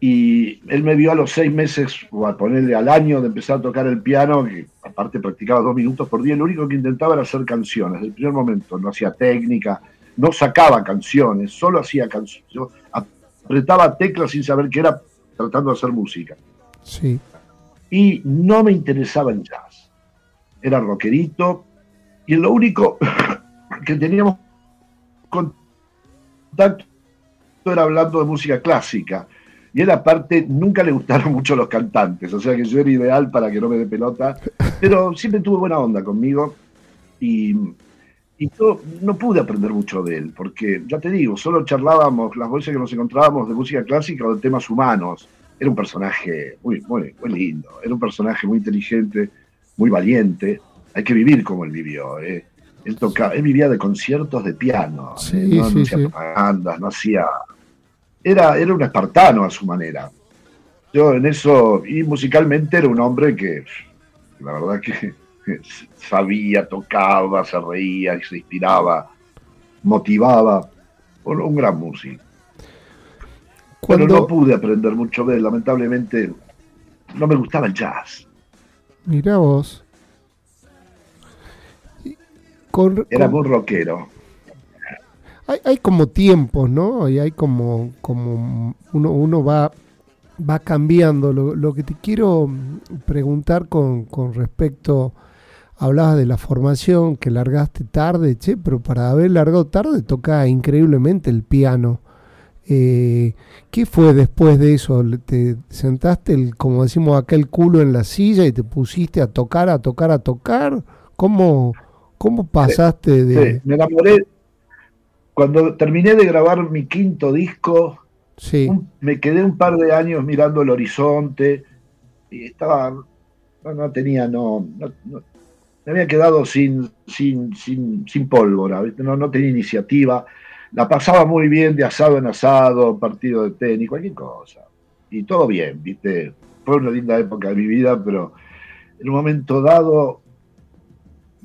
y él me vio a los seis meses o a ponerle al año de empezar a tocar el piano, que aparte practicaba dos minutos por día, lo único que intentaba era hacer canciones, desde el primer momento, no hacía técnica, no sacaba canciones, solo hacía canciones, apretaba teclas sin saber qué era, tratando de hacer música. Sí. Y no me interesaba el jazz, era rockerito, y lo único (laughs) que teníamos contacto era hablando de música clásica. Y él aparte nunca le gustaron (laughs) mucho los cantantes, o sea que yo era ideal para que no me dé pelota, pero siempre tuvo buena onda conmigo y, y yo no pude aprender mucho de él, porque ya te digo, solo charlábamos las voces que nos encontrábamos de música clásica o de temas humanos. Era un personaje muy, muy, muy lindo, era un personaje muy inteligente, muy valiente, hay que vivir como él vivió. ¿eh? Él, tocaba, él vivía de conciertos de piano, ¿eh? no, hacía propagandas, no hacía... Era, era un espartano a su manera. Yo en eso, y musicalmente era un hombre que, la verdad que (laughs) sabía, tocaba, se reía, se inspiraba, motivaba. Un gran músico. Cuando... Pero no pude aprender mucho de él, lamentablemente no me gustaba el jazz. Mira vos. Era muy rockero. Hay, como tiempos, ¿no? Y hay como, como uno, uno va, va cambiando. Lo, que te quiero preguntar con, con respecto, hablabas de la formación, que largaste tarde, che, pero para haber largado tarde toca increíblemente el piano. Eh, ¿Qué fue después de eso? ¿Te sentaste, el, como decimos acá, el culo en la silla y te pusiste a tocar, a tocar, a tocar? ¿Cómo, cómo pasaste de...? me enamoré. Cuando terminé de grabar mi quinto disco, sí. me quedé un par de años mirando el horizonte y estaba... No, tenía, no, me había quedado sin, sin, sin, sin pólvora, no, no tenía iniciativa la pasaba muy bien de asado en asado, partido de tenis, cualquier cosa. Y todo bien, ¿viste? Fue una linda época de mi vida, pero en un momento dado,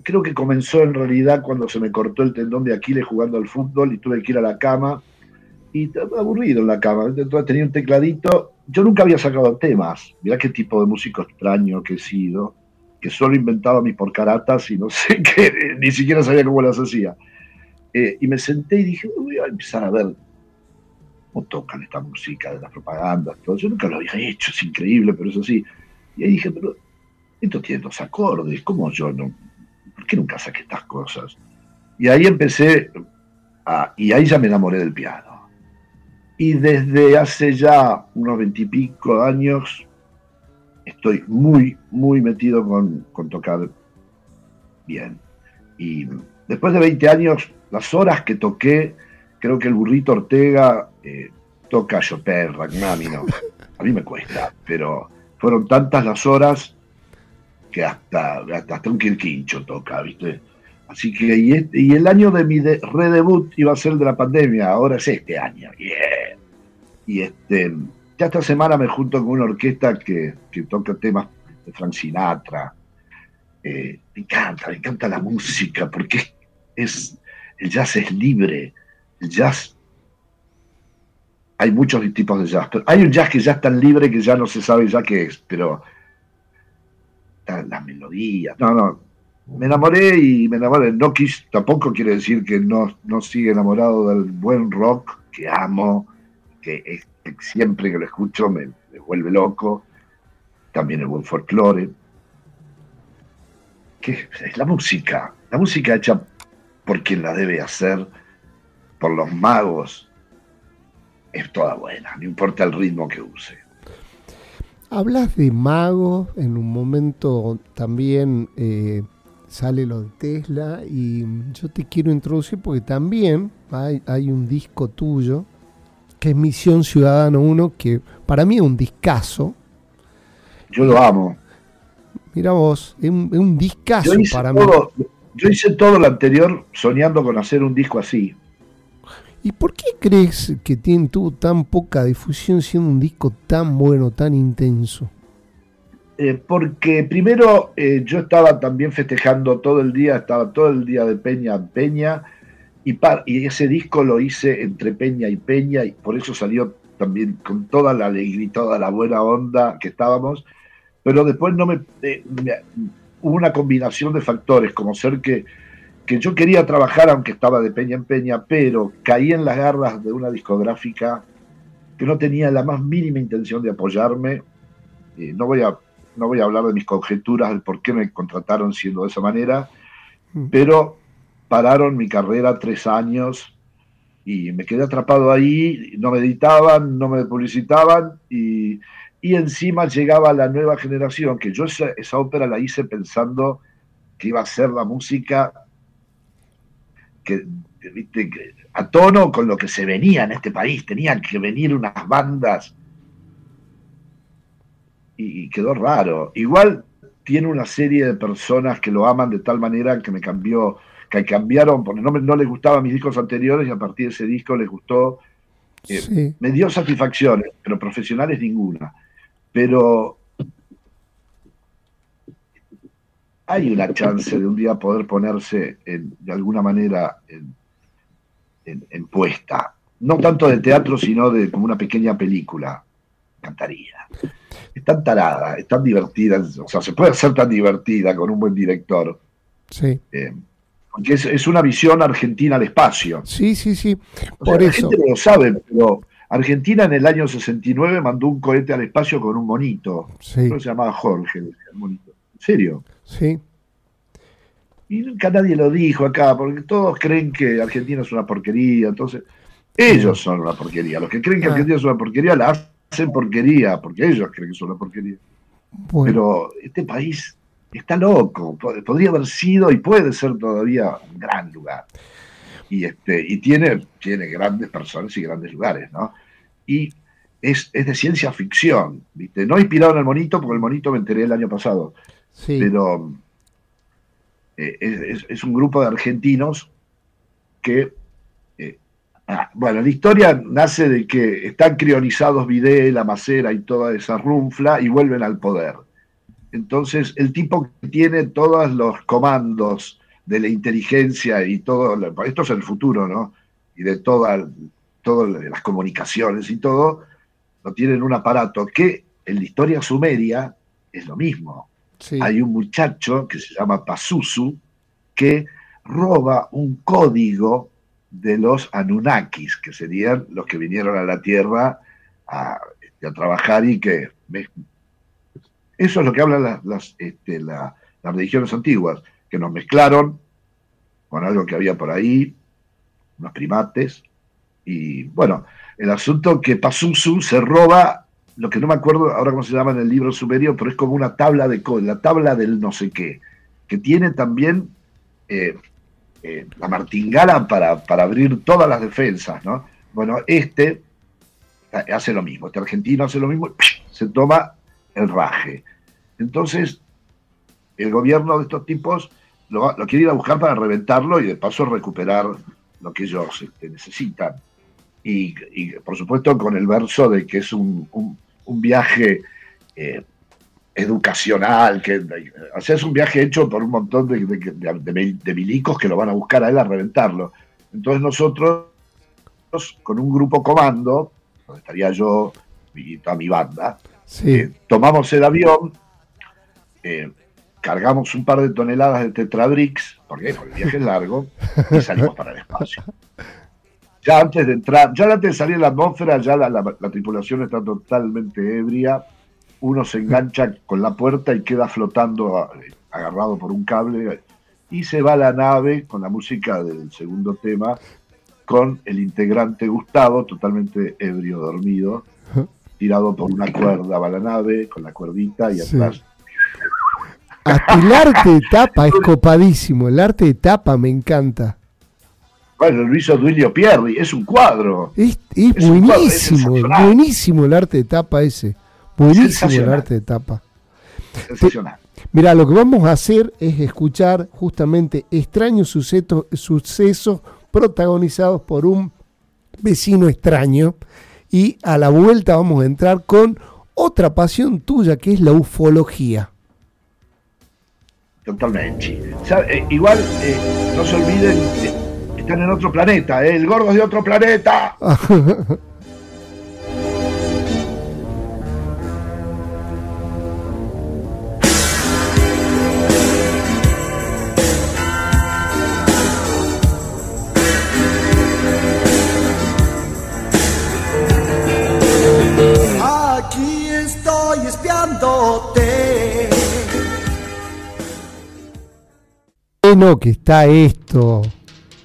creo que comenzó en realidad cuando se me cortó el tendón de Aquiles jugando al fútbol y tuve que ir a la cama. Y aburrido en la cama. Entonces tenía un tecladito. Yo nunca había sacado temas. Mirá qué tipo de músico extraño que he sido, que solo inventaba mis porcaratas y no sé (laughs) qué, ni siquiera sabía cómo las hacía. Eh, y me senté y dije, voy a empezar a ver cómo tocan esta música de las propagandas. Todo. Yo nunca lo había hecho, es increíble, pero es así. Y ahí dije, pero esto tiene dos acordes, ¿cómo yo no? ¿Por qué nunca saqué estas cosas? Y ahí empecé, a, y ahí ya me enamoré del piano. Y desde hace ya unos veintipico años estoy muy, muy metido con, con tocar bien. Y después de 20 años las horas que toqué, creo que el burrito Ortega eh, toca Chopin, Rachmaninoff. A mí me cuesta, pero fueron tantas las horas que hasta, hasta, un quirquincho toca, ¿viste? Así que, y, el año de mi redebut iba a ser de la pandemia, ahora es este año, Y este, ya esta semana me junto con una orquesta que, toca temas de Frank Sinatra. Eh, me encanta, me encanta la música, porque es, el jazz es libre, el jazz... Hay muchos tipos de jazz, hay un jazz que ya es tan libre que ya no se sabe ya qué es, pero las melodías, no, no, me enamoré y me enamoré. No quis, tampoco quiere decir que no, no sigue enamorado del buen rock que amo, que, siempre que lo escucho me, me, vuelve loco. También el buen folclore. Que es la música, la música hecha por quien la debe hacer, por los magos, es toda buena, no importa el ritmo que use. Hablas de magos, en un momento también eh, sale lo de Tesla y yo te quiero introducir porque también hay, hay un disco tuyo que es Misión Ciudadano 1, que para mí es un discazo. Yo lo amo. Mira vos, es un, discazo para mí. Yo hice todo lo anterior soñando con hacer un disco así. ¿Y por qué crees que tiene, tuvo tan poca difusión siendo un disco tan bueno, tan intenso? Eh, porque primero eh, yo estaba también festejando todo el día, estaba todo el día de Peña en Peña, y, y ese disco lo hice entre Peña y Peña, y por eso salió también con toda la alegría y toda la buena onda que estábamos, pero después no me eh, hubo una combinación de factores, como ser que, que yo quería trabajar aunque estaba de peña en peña, pero caí en las garras de una discográfica que no tenía la más mínima intención de apoyarme. Eh, no, voy a, no voy a hablar de mis conjeturas del por qué me contrataron siendo de esa manera, mm. pero pararon mi carrera tres años y me quedé atrapado ahí, no me editaban, no me publicitaban y, y encima llegaba la nueva generación, que yo esa, ópera la hice pensando que iba a ser la música que, a tono con lo que se venía en este país, tenían que venir unas bandas y, quedó raro. Igual tiene una serie de personas que lo aman de tal manera que me cambió, que cambiaron, porque no, no les gustaban mis discos anteriores y a partir de ese disco les gustó. Eh, me dio satisfacciones, pero profesionales ninguna pero hay una chance de un día poder ponerse de alguna manera en, puesta, no tanto de teatro, sino de como una pequeña película. Cantaría. Es tan tarada, es tan divertida, o sea, se puede hacer tan divertida con un buen director. Sí. Eh, porque es, una visión argentina al espacio. Sí, sí, sí. Por eso. La gente lo sabe, pero Argentina en el año 69 mandó un cohete al espacio con un monito. Sí. se llamaba Jorge, el monito. ¿En serio? Sí. Y nunca nadie lo dijo acá, porque todos creen que Argentina es una porquería. Entonces, ellos son una porquería. Los que creen que ah. Argentina es una porquería la hacen porquería, porque ellos creen que son una porquería. Pero este país está loco, podría haber sido y puede ser todavía un gran lugar. Y, este, y tiene, tiene grandes personas y grandes lugares, ¿no? Y es, es de ciencia ficción, ¿viste? No inspirado en el monito, porque el monito me enteré el año pasado. Sí. Pero eh, es, un grupo de argentinos que eh, ah, bueno, la historia nace de que están crionizados Videla, Macera y toda esa runfla y vuelven al poder. Entonces, el tipo que tiene todos los comandos de la inteligencia y todo, esto es el futuro, ¿no? Y de todas las comunicaciones y todo, lo tienen un aparato que en la historia sumeria es lo mismo. Hay un muchacho que se llama Pazuzu que roba un código de los Anunnakis, que serían los que vinieron a la Tierra a, a trabajar y que eso es lo que hablan las, este, las religiones antiguas, que nos mezclaron con algo que había por ahí, unos primates, y bueno, el asunto que Pazuzu se roba lo que no me acuerdo ahora cómo se llama en el libro sumerio, pero es como una tabla de la tabla del no sé qué, que tiene también eh, eh, la martingala para, para, abrir todas las defensas, ¿no? Bueno, este hace lo mismo, este argentino hace lo mismo, se toma el raje. Entonces, el gobierno de estos tipos lo, quiere ir a buscar para reventarlo y de paso recuperar lo que ellos este, necesitan. Y, por supuesto con el verso de que es un, viaje eh, educacional, que o sea, es un viaje hecho por un montón de, de, milicos que lo van a buscar a él a reventarlo. Entonces nosotros, con un grupo comando, donde estaría yo y toda mi banda, eh, tomamos el avión eh, cargamos un par de toneladas de Tetrabrix, porque el viaje es largo, y salimos para el espacio. (laughs) Ya antes de entrar, ya antes de salir la atmósfera, ya la, tripulación está totalmente ebria, uno se engancha (laughs) con la puerta y queda flotando agarrado por un cable, y se va a la nave con la música del segundo tema, con el integrante Gustavo, totalmente ebrio, dormido, (laughs) tirado por una cuerda, va a la nave con la cuerdita y atrás hasta el arte de tapa es copadísimo. El arte de tapa me encanta. Bueno, lo hizo Duilio Pierri, es un cuadro. Es, buenísimo, buenísimo el arte de tapa ese. Buenísimo el arte de tapa. Sensacional. Mira, lo que vamos a hacer es escuchar justamente extraños sucesos, sucesos protagonizados por un vecino extraño. Y a la vuelta vamos a entrar con otra pasión tuya que es la ufología. Totalmente. Eh, igual, eh, no se olviden, eh, están en otro planeta, el gordo es de otro planeta. Aquí estoy espiándote. bueno que está esto.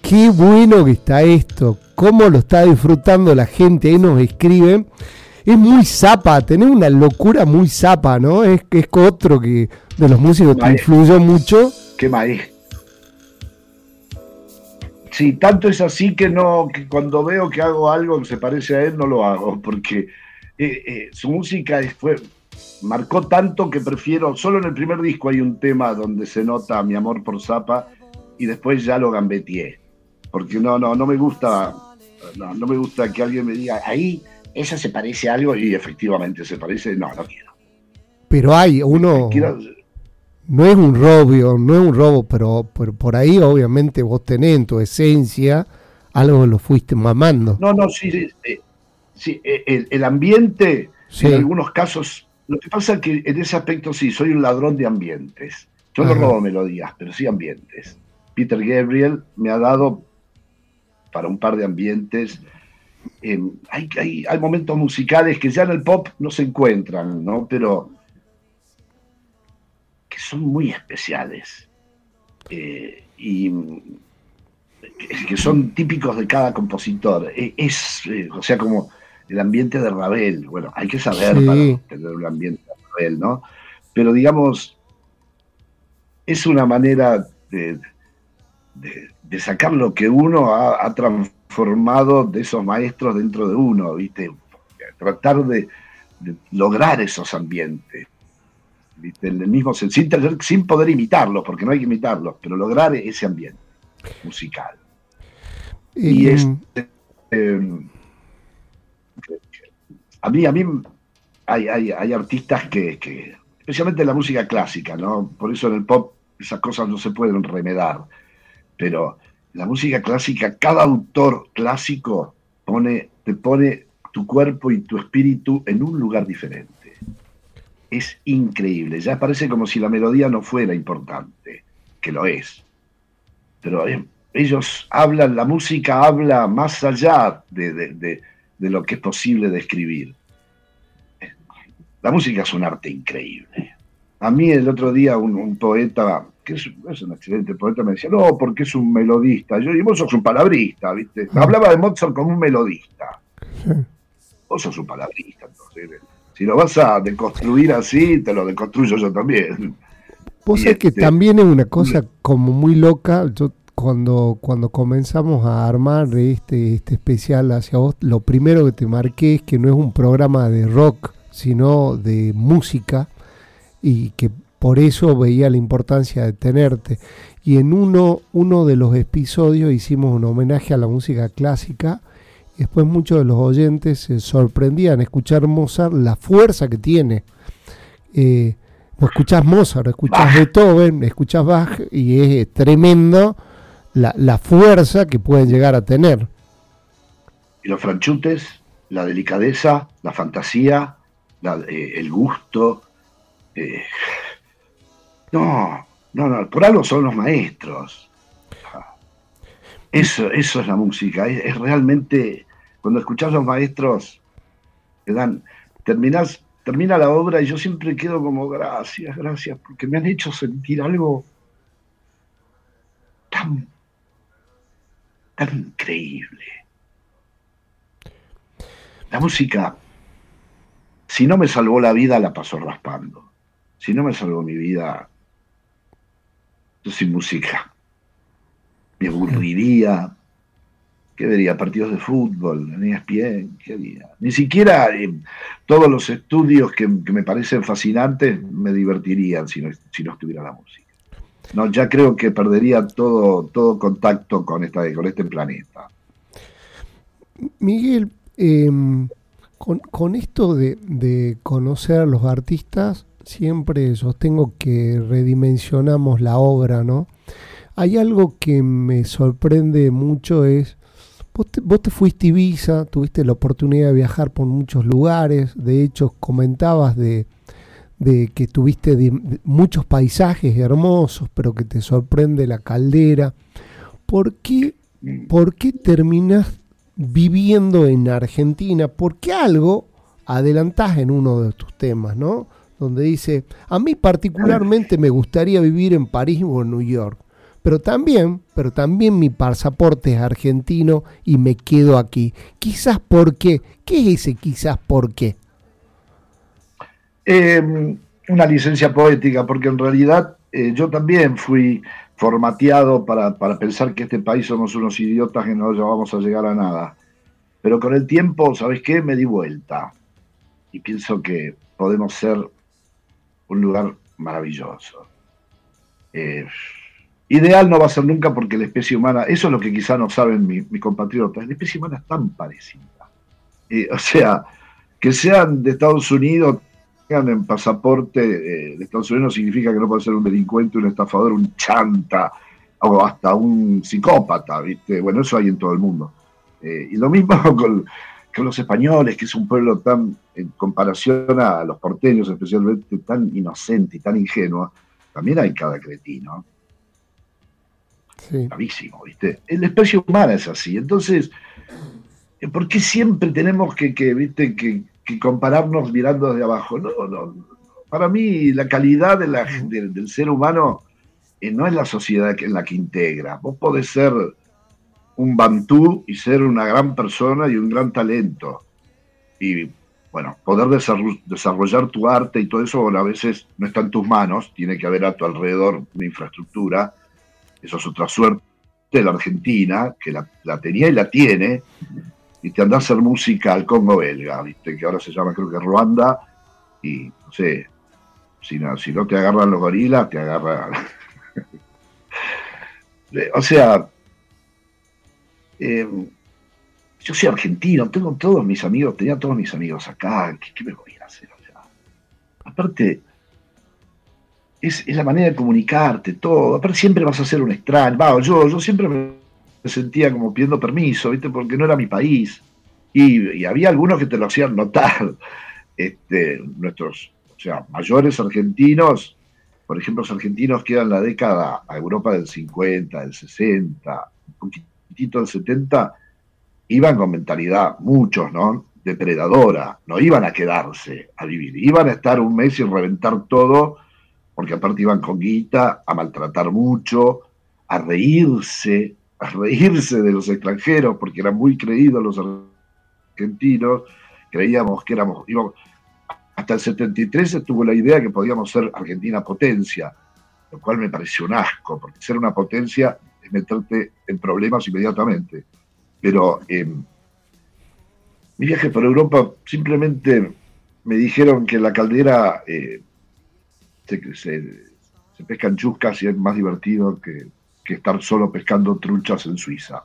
Qué bueno que está esto. Cómo lo está disfrutando la gente. Ahí nos escriben. Es muy zapa, tenés una locura muy zapa, ¿no? Es, es otro que de los músicos que influyó mucho. Qué maestro. Sí, tanto es así que no, que cuando veo que hago algo que se parece a él, no lo hago, porque eh, eh, su música fue, marcó tanto que prefiero, solo en el primer disco hay un tema donde se nota mi amor por Zappa y después ya lo gambeteé, porque no, no, no me gusta, no, me gusta que alguien me diga, ahí esa se parece a algo y efectivamente se parece, no, no quiero. Pero hay uno... no es un robo, no es un robo, pero, por ahí obviamente vos tenés en tu esencia algo lo fuiste mamando. No, no, sí, sí, eh, el, ambiente en algunos casos lo que pasa es que en ese aspecto sí, soy un ladrón de ambientes. Yo no robo melodías, pero sí ambientes. Peter Gabriel me ha dado para un par de ambientes. hay, hay, momentos musicales que ya en el pop no se encuentran, ¿no? Pero que son muy especiales. Eh, y que son típicos de cada compositor. E, es, eh, o sea, como el ambiente de Ravel. Bueno, hay que saber para tener un ambiente de Ravel, ¿no? Pero digamos, es una manera de, de, sacar lo que uno ha, transformado de esos maestros dentro de uno, ¿viste? Tratar de, lograr esos ambientes. ¿viste? En el mismo sin, sin poder imitarlos, porque no hay que imitarlos, pero lograr ese ambiente musical. Y, es, em, a mí, a mí hay, hay, artistas que, especialmente en la música clásica, ¿no? Por eso en el pop esas cosas no se pueden remedar. Pero la música clásica, cada autor clásico pone, te pone tu cuerpo y tu espíritu en un lugar diferente. Es increíble. Ya parece como si la melodía no fuera importante, que lo es. Pero ellos hablan, la música habla más allá de, lo que es posible describir. La música es un arte increíble. A mí el otro día un, poeta, que es, un excelente poeta, me decía, no, porque es un melodista. Yo digo, vos sos un palabrista, ¿viste? Hablaba de Mozart como un melodista. Vos sos un palabrista, entonces. Si lo vas a deconstruir así, te lo deconstruyo yo también. Vos sabés que este, también es una cosa como muy loca. Yo cuando, cuando comenzamos a armar este, este especial hacia vos, lo primero que te marqué es que no es un programa de rock, sino de música, y que por eso veía la importancia de tenerte. Y en uno, uno de los episodios hicimos un homenaje a la música clásica. Y después muchos de los oyentes se sorprendían escuchar Mozart, la fuerza que tiene. Eh, escuchás Mozart, escuchás Beethoven, escuchás Bach y es tremendo la, fuerza que pueden llegar a tener. Y los franchutes, la delicadeza, la fantasía, eh, el gusto. Eh, no, no, no, por algo son los maestros. Eso, eso es la música, es, realmente, cuando escuchás los maestros, te termina la obra y yo siempre quedo como gracias, gracias, porque me han hecho sentir algo tan tan increíble. La música, si no me salvó la vida, la pasó raspando. Si no me salvó mi vida, sin música. Me aburriría. ¿Qué vería? Partidos de fútbol, en ESPN, ¿qué haría? Ni siquiera eh, todos los estudios que, me parecen fascinantes me divertirían si no, si no estuviera la música. No, ya creo que perdería todo, todo contacto con, esta, con este planeta. Miguel, em, con, esto de, conocer a los artistas, siempre sostengo que redimensionamos la obra, ¿no? Hay algo que me sorprende mucho es, vos te, vos te fuiste a Ibiza, tuviste la oportunidad de viajar por muchos lugares, de hecho comentabas de, de que tuviste muchos paisajes hermosos, pero que te sorprende la caldera. ¿Por qué, ¿Por qué terminas viviendo en Argentina? Porque algo adelantás en uno de tus temas, ¿no? Donde dice, a mí particularmente me gustaría vivir en París o en New York, pero también, pero también mi pasaporte es argentino y me quedo aquí. Quizás por qué. ¿Qué es ese quizás por qué? Em, una licencia poética, porque en realidad eh, yo también fui formateado para, pensar que este país somos unos idiotas que no vamos a llegar a nada. Pero con el tiempo, ¿sabes qué? Me di vuelta y pienso que podemos ser un lugar maravilloso. Eh, ideal no va a ser nunca porque la especie humana, eso es lo que quizá no saben mis, compatriotas, la especie humana es tan parecida. Eh, o sea, que sean de Estados Unidos, en pasaporte eh, de Estados Unidos significa que no puede ser un delincuente, un estafador, un chanta o hasta un psicópata, ¿viste? Bueno, eso hay en todo el mundo. Y lo mismo (laughs) con, los españoles, que es un pueblo tan, en comparación a los porteños especialmente, tan inocente y tan ingenuo, también hay cada cretino. Gravísimo, ¿viste? La especie humana es así. Entonces, ¿por qué siempre tenemos que, ¿viste? Que, compararnos mirando desde abajo? No, no. Para mí, la calidad de la, del ser humano eh, no es la sociedad en la que integra. Vos podés ser un bantú y ser una gran persona y un gran talento. Y bueno, poder desarrollar tu arte y todo eso a veces no está en tus manos, tiene que haber a tu alrededor una infraestructura. Eso es otra suerte de la Argentina, que la, tenía y la tiene, y te anda a hacer música al Congo belga, ¿viste? que ahora se llama creo que Ruanda, y no sé, si no, si no te agarran los gorilas, te agarran... (laughs) o sea, eh, yo soy argentino, tengo todos mis amigos, tenía todos mis amigos acá, ¿qué, me voy a hacer? aparte, es, la manera de comunicarte, todo. Aparte, siempre vas a ser un extraño. yo, yo siempre me sentía como pidiendo permiso, ¿viste? Porque no era mi país. Y, había algunos que te lo hacían notar. (laughs) Este, nuestros, o sea, mayores argentinos, por ejemplo, los argentinos que eran la década a Europa del 50, del 60, un poquitito del 70, iban con mentalidad, muchos, ¿no? Depredadora, no iban a quedarse a vivir, iban a estar un mes y reventar todo porque aparte iban con guita, a maltratar mucho, a reírse, a reírse de los extranjeros, porque eran muy creídos los argentinos, creíamos que éramos, hasta el 73 estuvo la idea que podíamos ser Argentina potencia, lo cual me pareció un asco, porque ser una potencia meterte en problemas inmediatamente. Pero em, mi viaje por Europa simplemente me dijeron que la caldera eh, se, pescan chuscas y es más divertido que, estar solo pescando truchas en Suiza.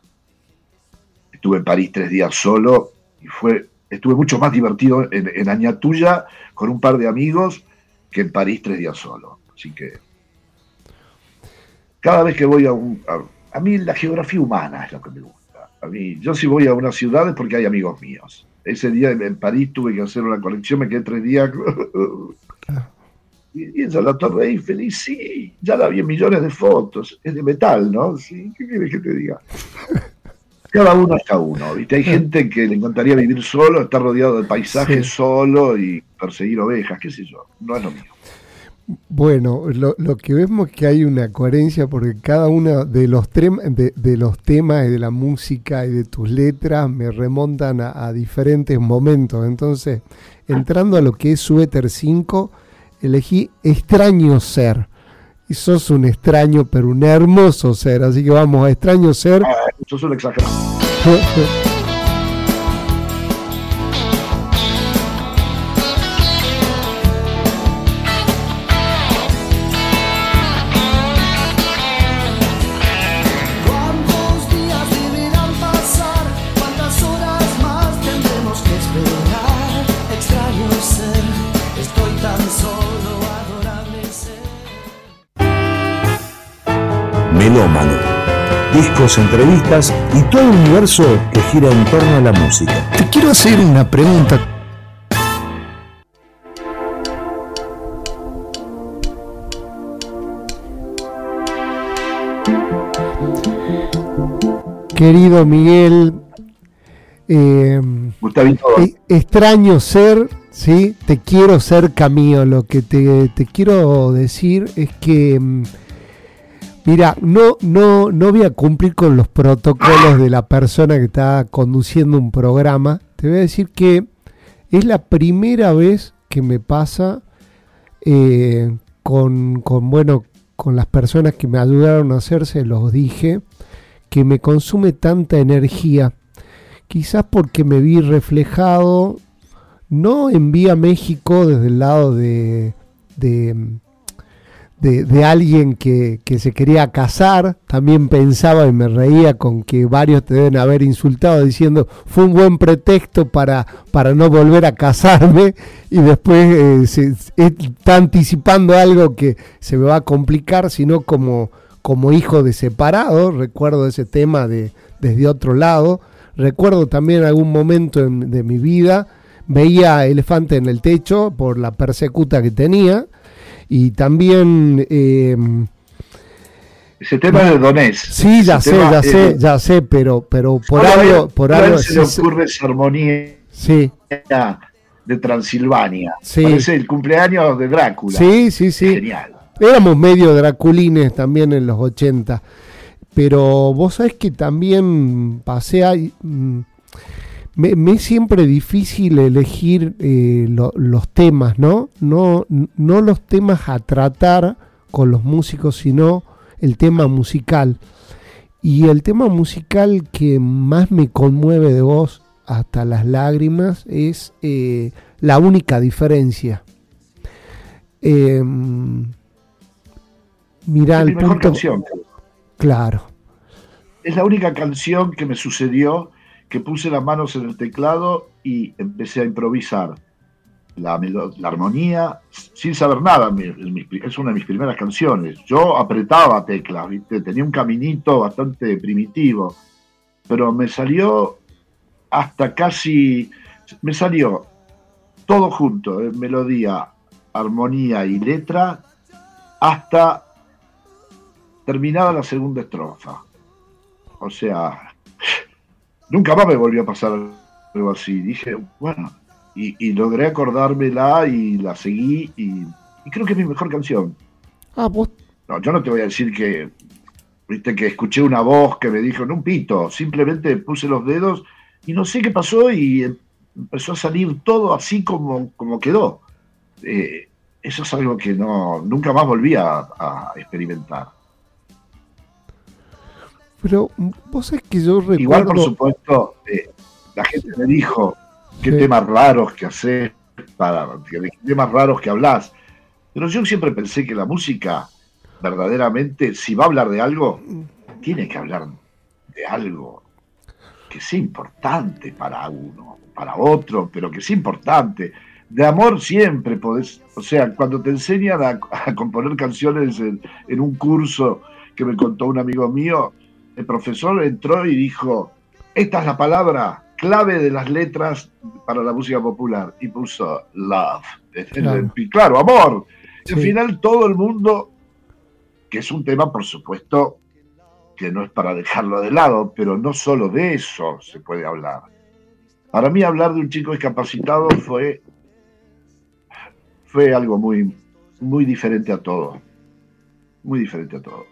Estuve en París tres días solo y fue, estuve mucho más divertido en, Añatuya con un par de amigos que en París tres días solo. Así que cada vez que voy a un... A, mí la geografía humana es lo que me gusta. A mí, yo si voy a una ciudad es porque hay amigos míos. Ese día en, París tuve que hacer una colección, me quedé tres días (laughs) Y, ella, la Torre Eiffel, sí, ya la vi en millones de fotos, es de metal, ¿no? Sí, ¿qué quieres que te diga? (laughs) Cada uno es cada uno, ¿viste? Hay gente que le encantaría vivir solo, estar rodeado de paisajes solo y perseguir ovejas, qué sé yo, no es lo mío. Bueno, lo, que vemos es que hay una coherencia porque cada uno de los, de, de, los temas y de la música y de tus letras me remontan a, a diferentes momentos. Entonces, entrando a lo que es Suéter 5, elegí extraño ser. Y sos un extraño, pero un hermoso ser. Así que vamos a extraño ser. Ah, sos un exagerado. (laughs) discos, entrevistas y todo el universo que gira en torno a la música. Te quiero hacer una pregunta. Querido Miguel, eh, eh, extraño ser, ¿sí? Te quiero ser Camilo. Lo que te, te quiero decir es que mm, Mira, no, no, no voy a cumplir con los protocolos de la persona que está conduciendo un programa. Te voy a decir que es la primera vez que me pasa eh, con, con, bueno, con las personas que me ayudaron a hacerse, los dije, que me consume tanta energía. Quizás porque me vi reflejado, no en Vía México desde el lado de, de de, alguien que, se quería casar, también pensaba y me reía con que varios te deben haber insultado diciendo fue un buen pretexto para, para no volver a casarme y después eh, está anticipando algo que se me va a complicar, sino como, como hijo de separado, recuerdo ese tema de, desde otro lado, recuerdo también algún momento de mi vida, veía elefante en el techo por la persecuta que tenía, y también em, Ese tema de Donés. Sí, ya sé, ya sé, ya sé, pero, pero por algo, por algo se le ocurre esa armonía sí. de Transilvania. Sí. Parece el cumpleaños de Drácula. Sí, sí, sí. Genial. Éramos medio draculines también en los 80. Pero vos sabés que también pasé a... Mm, me, es siempre difícil elegir eh, los temas, ¿no? ¿no? No los temas a tratar con los músicos, sino el tema musical. Y el tema musical que más me conmueve de vos hasta las lágrimas es eh, la única diferencia. Eh, mirá, el mejor canción. Claro. Es la única canción que me sucedió que puse las manos en el teclado y empecé a improvisar la, armonía sin saber nada. Es una de mis primeras canciones. Yo apretaba teclas, tenía un caminito bastante primitivo, pero me salió hasta casi, me salió todo junto, eh, melodía, armonía y letra, hasta terminada la segunda estrofa. O sea, nunca más me volvió a pasar algo así. Dije, bueno, y, logré acordármela y la seguí y, creo que es mi mejor canción. Ah, vos. No, yo no te voy a decir que, viste, que escuché una voz que me dijo, no un pito, simplemente puse los dedos y no sé qué pasó y empezó a salir todo así como, como quedó. Eh, eso es algo que no nunca más volví a, experimentar. Pero vos sabés que yo recuerdo... Igual, por supuesto, eh, la gente me dijo, qué temas raros que haces, para, qué temas raros que hablas. Pero yo siempre pensé que la música, verdaderamente, si va a hablar de algo, tiene que hablar de algo que sea importante para uno, para otro, pero que sea importante. De amor siempre podés, o sea, cuando te enseñan a, componer canciones en, en, un curso que me contó un amigo mío, el profesor entró y dijo, esta es la palabra clave de las letras para la música popular y puso love. Claro, amor. al final todo el mundo, que es un tema, por supuesto, que no es para dejarlo de lado, pero no solo de eso se puede hablar. Para mí hablar de un chico discapacitado fue, fue algo muy, muy diferente a todo. Muy diferente a todo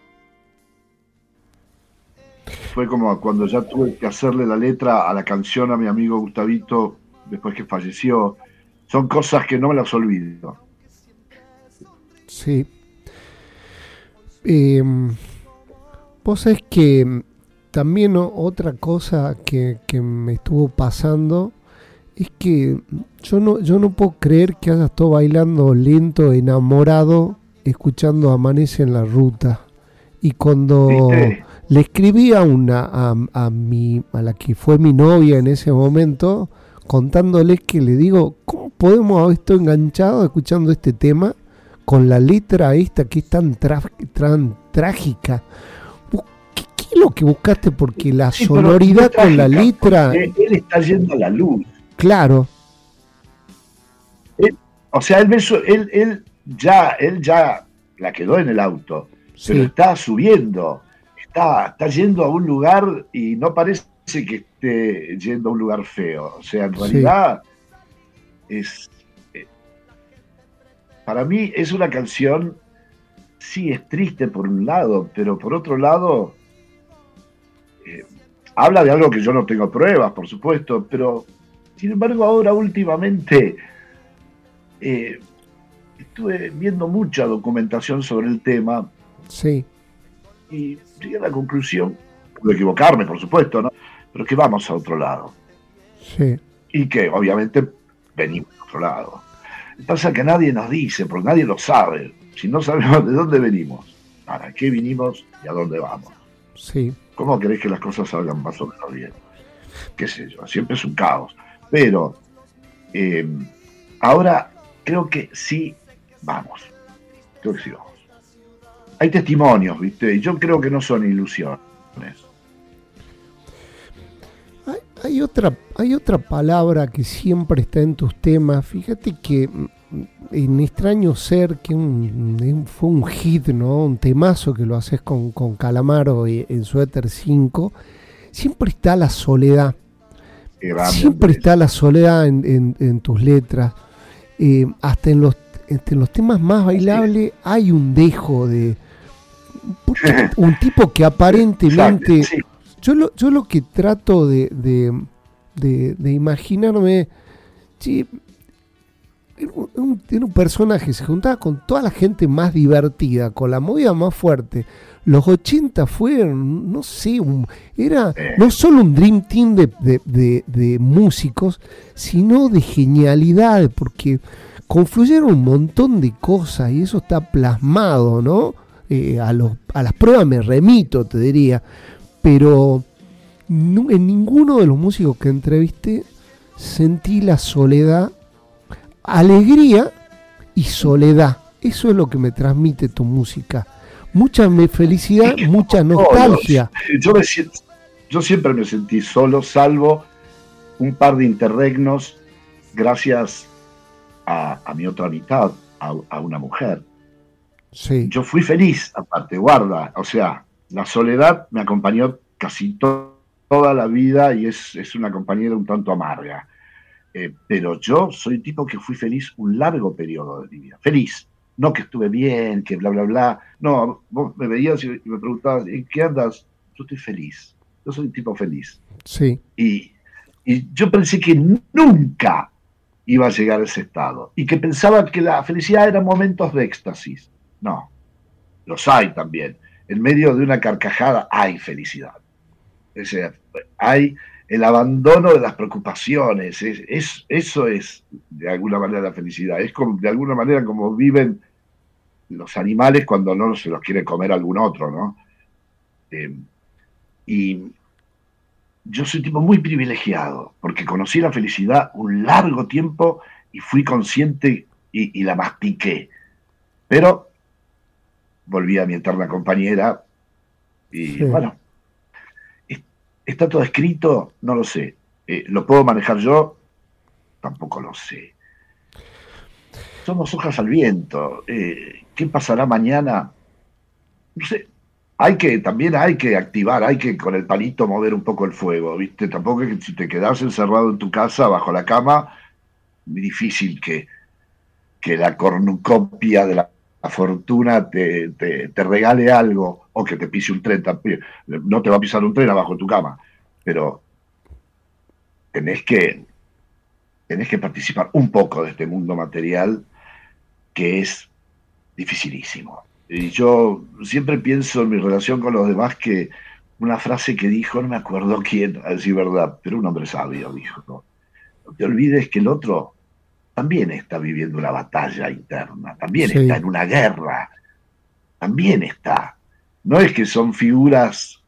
fue como cuando ya tuve que hacerle la letra a la canción a mi amigo Gustavito después que falleció. Son cosas que no me las olvido. Sí. Em, vos es que también otra cosa que, me estuvo pasando es que yo no, yo no puedo creer que hayas estado bailando lento, enamorado, escuchando Amanece en la ruta. Y cuando le escribí a una a, a, mi, a la que fue mi novia en ese momento, contándoles que le digo, ¿cómo podemos haber estado enganchados escuchando este tema con la letra esta que es tan, tan trágica? ¿Qué, es lo que buscaste? Porque la sonoridad con la letra... Él, está yendo a la luz. Claro. o sea, él, él, él, ya, él ya la quedó en el auto, pero está subiendo está, yendo a un lugar y no parece que esté yendo a un lugar feo. O sea, en realidad es. Eh, para mí es una canción, sí, es triste por un lado, pero por otro lado. Eh, habla de algo que yo no tengo pruebas, por supuesto, pero sin embargo ahora últimamente eh, estuve viendo mucha documentación sobre el tema. Sí y llegué a la conclusión, puedo equivocarme, por supuesto, ¿no? Pero que vamos a otro lado. Sí. Y que obviamente venimos a otro lado. Pasa que nadie nos dice, porque nadie lo sabe. Si no sabemos de dónde venimos, para qué vinimos y a dónde vamos. Sí. ¿Cómo querés que las cosas salgan más o menos bien? Qué sé yo, siempre es un caos. Pero eh, ahora creo que sí vamos. Creo que sí vamos hay testimonios, ¿viste? Y yo creo que no son ilusiones. Hay, otra, hay otra palabra que siempre está en tus temas. Fíjate que en Extraño Ser, que fue un hit, ¿no? Un temazo que lo haces con, con Calamaro en Suéter 5, siempre está la soledad. Siempre está la soledad en, tus letras. Eh, hasta en los, en los temas más bailables hay un dejo de (laughs) un tipo que aparentemente... Yo, lo, yo lo que trato de, de, imaginarme... Sí, un, un, personaje se juntaba con toda la gente más divertida, con la movida más fuerte. Los 80 fueron, no sé, era no solo un Dream Team de, músicos, sino de genialidad, porque confluyeron un montón de cosas y eso está plasmado, ¿no? Eh, a, los, a las pruebas me remito, te diría, pero en ninguno de los músicos que entrevisté sentí la soledad alegría y soledad. Eso es lo que me transmite tu música. Mucha felicidad, mucha nostalgia. Yo, yo siempre me sentí solo, salvo un par de interregnos gracias a, mi otra mitad, a, una mujer. Sí. Yo fui feliz, aparte, guarda. O sea, la soledad me acompañó casi toda la vida y es, es una compañera un tanto amarga. Eh, pero yo soy tipo que fui feliz un largo periodo de mi vida. Feliz. No que estuve bien, que bla, bla, bla. No, vos me veías y me preguntabas, ¿en qué andas? Yo estoy feliz. Yo soy un tipo feliz. Sí. Y, y yo pensé que nunca iba a llegar a ese estado. Y que pensaba que la felicidad eran momentos de éxtasis. No, los hay también. En medio de una carcajada hay felicidad. Hay el abandono de las preocupaciones, es, eso es de alguna manera la felicidad, es como, de alguna manera como viven los animales cuando no se los quiere comer algún otro, ¿no? Eh, y yo soy tipo muy privilegiado, porque conocí la felicidad un largo tiempo y fui consciente y, la mastiqué. Pero volví a mi eterna compañera y bueno, ¿Está todo escrito? No lo sé. Eh, ¿Lo puedo manejar yo? Tampoco lo sé. Somos hojas al viento. Eh, ¿Qué pasará mañana? No sé. Hay que, también hay que activar, hay que con el palito mover un poco el fuego, ¿viste? Tampoco es que si te quedas encerrado en tu casa bajo la cama, muy difícil que, que la cornucopia de la fortuna te, te, regale algo o que te pise un tren. No te va a pisar un tren abajo de tu cama, pero tenés que, tenés que participar un poco de este mundo material que es dificilísimo. Y yo siempre pienso en mi relación con los demás que una frase que dijo, no me acuerdo quién, a decir verdad, pero un hombre sabio dijo, no, no te olvides que el otro también está viviendo una batalla interna, también está en una guerra, también está. No es que son figuras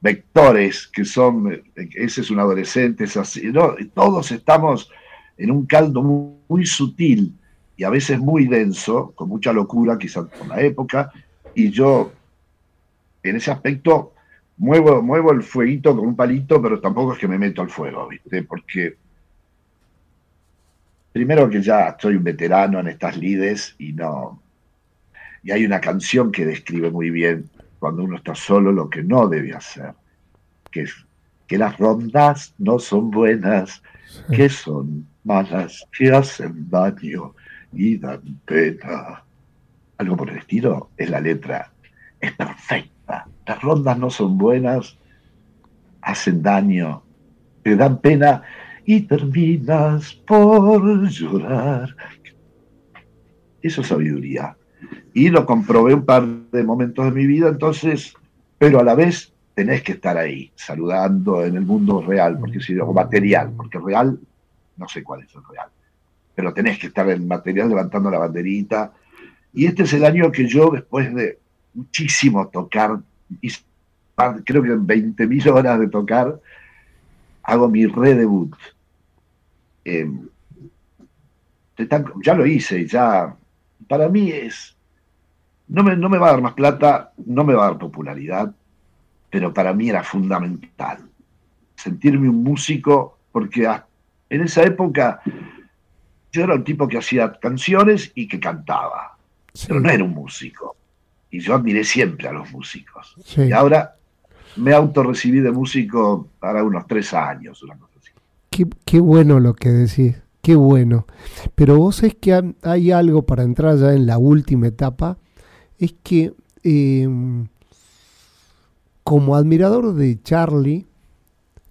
vectores, que son, ese es un adolescente, es así, no, todos estamos en un caldo muy, sutil y a veces muy denso, con mucha locura, quizás por la época, y yo en ese aspecto muevo, muevo el fueguito con un palito, pero tampoco es que me meto al fuego, ¿viste? Porque primero que ya soy un veterano en estas lides y no. Y hay una canción que describe muy bien cuando uno está solo lo que no debe hacer, que es que las rondas no son buenas, que son malas, que hacen daño y dan pena. Algo por el estilo es la letra. Es perfecta. Las rondas no son buenas, hacen daño, te dan pena y terminas por llorar. Eso es sabiduría. Y lo comprobé un par de momentos de mi vida, entonces, pero a la vez tenés que estar ahí, saludando en el mundo real, porque si, o material, porque real, no sé cuál es el real, pero tenés que estar en material levantando la banderita. Y este es el año que yo, después de muchísimo tocar, creo que en 20.000 horas de tocar, hago mi redebut. Eh, ya lo hice, ya. Para mí es. No me, no me va a dar más plata, no me va a dar popularidad, pero para mí era fundamental sentirme un músico, porque en esa época yo era un tipo que hacía canciones y que cantaba, Sí. pero no era un músico. Y yo admiré siempre a los músicos. Sí. Y ahora me autorrecibí de músico para unos tres años, una cosa. Qué, qué bueno lo que decís, qué bueno. Pero vos es que hay algo para entrar ya en la última etapa, es que eh, como admirador de Charlie,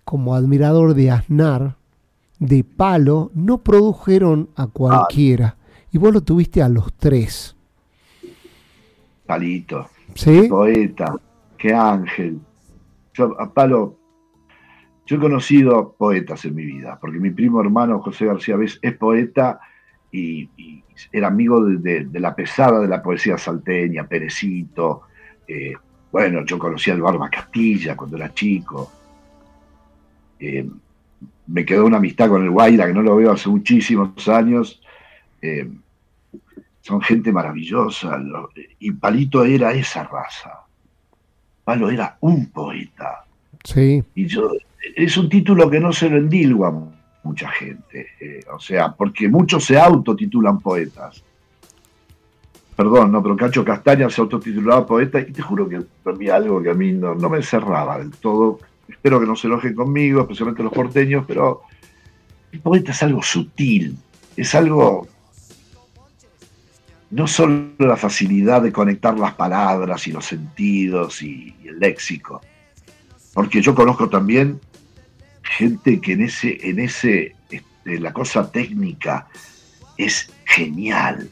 como admirador de Aznar, de Palo, no produjeron a cualquiera. Y vos lo tuviste a los tres. Palito, ¿Sí? poeta, qué ángel. Yo, a Palo, yo he conocido poetas en mi vida, porque mi primo hermano José García Vez es poeta y, y era amigo de, de- de la pesada de la poesía salteña, Perecito. eh, bueno, yo conocía al Barba Castilla cuando era chico. Eh, me quedó una amistad con el Guaira, que no lo veo hace muchísimos años. Eh, son gente maravillosa. lo- y Palito era esa raza. Palo era un poeta. Sí, Y yo, es un título que no se lo endilgo a mucha gente. eh, o sea, porque muchos se autotitulan poetas. Perdón, no, pero Cacho Castaña se autotitulaba poeta y te juro que mí algo que a mí no, me cerraba del todo. Espero que no se enojen conmigo, especialmente los porteños, pero el poeta es algo sutil, es algo no solo la facilidad de conectar las palabras y los sentidos y el léxico, porque yo conozco también gente que en ese, en ese, este, la cosa técnica es genial,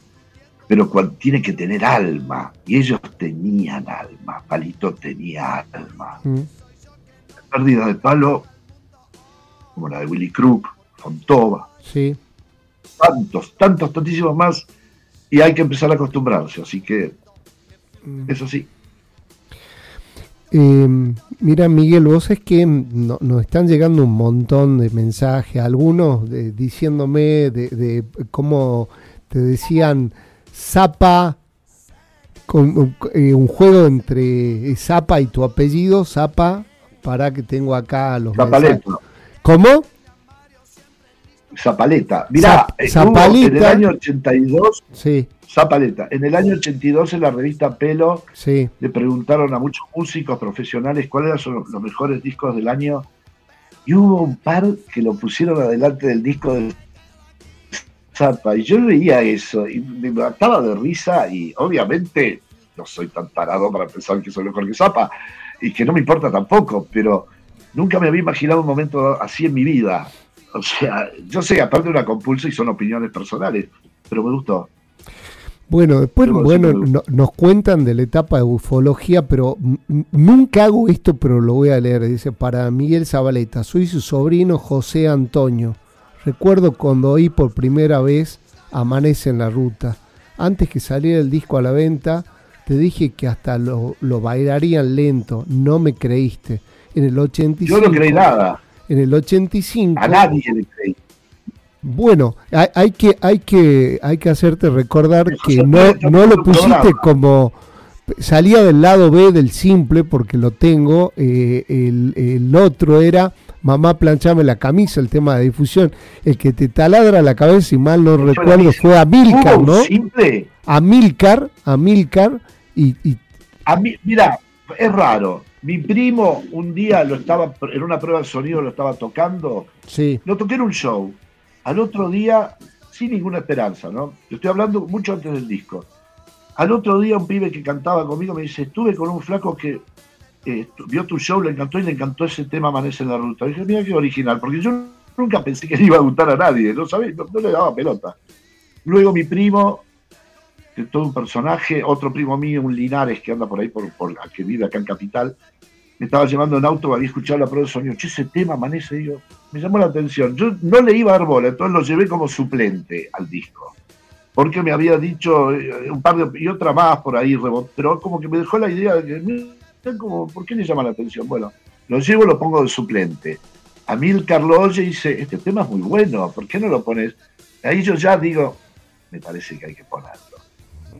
pero cuando tiene que tener alma, y ellos tenían alma, Palito tenía alma. mm, Pérdida de palo, como la de Willy Crook, Fontova, sí. tantos, tantos, tantísimos más, y hay que empezar a acostumbrarse, así que Mm. eso sí. Eh, mira, Miguel, vos es que no- nos están llegando un montón de mensajes, algunos de- diciéndome de, de cómo te decían Zapa, con, eh, un juego entre Zapa y tu apellido, Zapa, para que tengo acá los mensajes. ¿Cómo? Zapaleta. Mirá, eh, hubo en el año 82, Sí, Zapaleta, en el año 82 en la revista Pelo sí, le preguntaron a muchos músicos profesionales cuáles eran los mejores discos del año y hubo un par que lo pusieron adelante del disco de Zappa. Y yo leía eso y me mataba de risa y obviamente no soy tan tarado para pensar que soy mejor que Zappa y que no me importa tampoco, pero nunca me había imaginado un momento así en mi vida. O sea, yo sé, aparte de una compulsa y son opiniones personales, pero me gustó. Bueno, después bueno, no- nos cuentan de la etapa de ufología, pero nunca hago esto, pero lo voy a leer. Dice, para Miguel Zabaleta, soy su sobrino José Antonio. Recuerdo cuando oí por primera vez Amanece en la Ruta. Antes que saliera el disco a la venta, te dije que hasta lo, lo bailarían lento. No me creíste. En el 85. Yo no creí nada, En el 85. a nadie le creí. Bueno, hay, hay que, hay que, hay que hacerte recordar Eso que no, no lo pusiste como salía del lado B del simple porque lo tengo. eh, el, el otro era Mamá planchame la camisa, el tema de difusión. El que te taladra la cabeza, y mal no recuerdo, fue Amilcar, ¿no? simple Amilcar, Amilcar, y, y A mí, mira, es raro. Mi primo un día lo estaba, en una prueba de sonido lo estaba tocando, sí, lo toqué en un show. Al otro día, sin ninguna esperanza, ¿no? Estoy hablando mucho antes del disco. Al otro día un pibe que cantaba conmigo me dice, estuve con un flaco que eh, vio tu show, le encantó y le encantó ese tema Amanece en la Ruta. Y dije, mira qué original, porque yo nunca pensé que le iba a gustar a nadie, ¿no sabés? No, no le daba pelota. Luego mi primo, que todo un personaje, otro primo mío, un Linares que anda por ahí, por, por que vive acá en Capital, me estaba llevando en auto, había escuchado la prueba de sonido, che, ese tema amanece, yo, me llamó la atención. Yo no le iba a dar bola, entonces lo llevé como suplente al disco. Porque me había dicho eh, un par de, y otra más por ahí, pero como que me dejó la idea de que, como, ¿por qué le llama la atención? Bueno, lo llevo, lo pongo de suplente. A mí el Carlos oye y dice, este tema es muy bueno, ¿por qué no lo pones? Ahí yo ya digo, me parece que hay que ponerlo.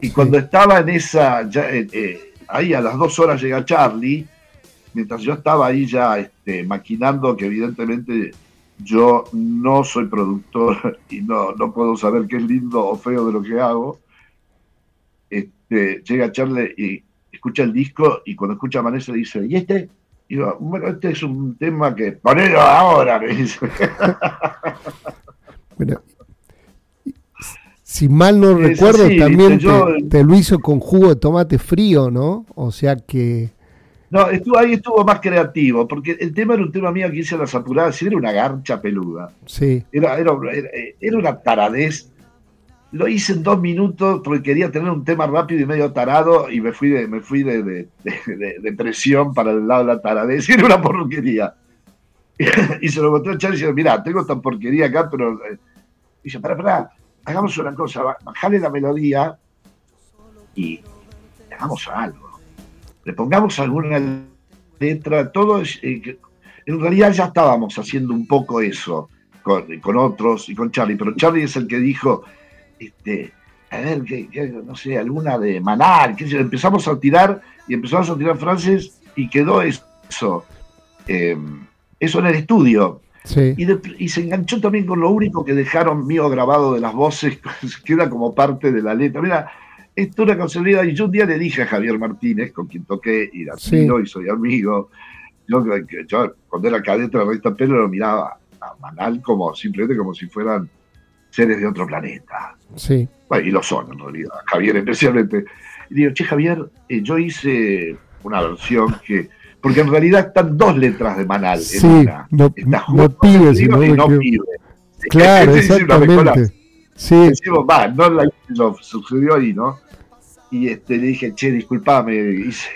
Y cuando estaba en esa, ya, eh, eh, ahí a las dos horas llega Charlie, mientras yo estaba ahí ya este, maquinando que evidentemente yo no soy productor (laughs) y no, no puedo saber qué es lindo o feo de lo que hago. Este, llega Charlie y escucha el disco y cuando escucha Amanece dice, ¿y este? Y digo, bueno, este es un tema que ponelo ahora, me dice. (laughs) Bueno, si mal no recuerdo, también yo- te lo hizo con jugo de tomate frío, ¿no? O sea que... No, estuvo, ahí estuvo más creativo, porque el tema era un tema mío que hice a las apuradas y era una garcha peluda. Sí, Era, era, era, era una taradez. Lo hice en dos minutos porque quería tener un tema rápido y medio tarado y me fui de, me fui de, de, de- presión para el lado de la taradez (laughs) era una porquería. Y se lo mostré a Charlie y dice, mira, tengo esta porquería acá, pero... eh", dice, pará, pará, hagamos una cosa, ba- bajale la melodía y hagamos algo. Le pongamos alguna letra, todo eh, en realidad ya estábamos haciendo un poco eso con, con otros y con Charlie, pero Charlie es el que dijo, este, a ver, que, que, no sé, alguna de Manal, qué sé yo. empezamos a tirar y empezamos a tirar frases y quedó eso, eh, eso en el estudio. sí. Y, de- y se enganchó también con lo único que dejaron mío grabado de las voces, (laughs) queda como parte de la letra. Mira, esto es una consolidada. Y yo un día le dije a Javier Martínez, con quien toqué y la Sí. y soy amigo, yo, cuando era cadete de la revista Pelo lo miraba a Manal como simplemente como si fueran seres de otro planeta. Sí, Bueno, y lo son en realidad, Javier especialmente. Y digo, che Javier, eh, yo hice una versión que, porque en realidad están dos letras de Manal en sí, una. no, Está no si no y me no equivoco. pibe. Claro, (laughs) exactamente. Sí, Decimos, va, no la yo, sucedió ahí, ¿no? Y este, le dije, che, disculpame, (laughs) hice,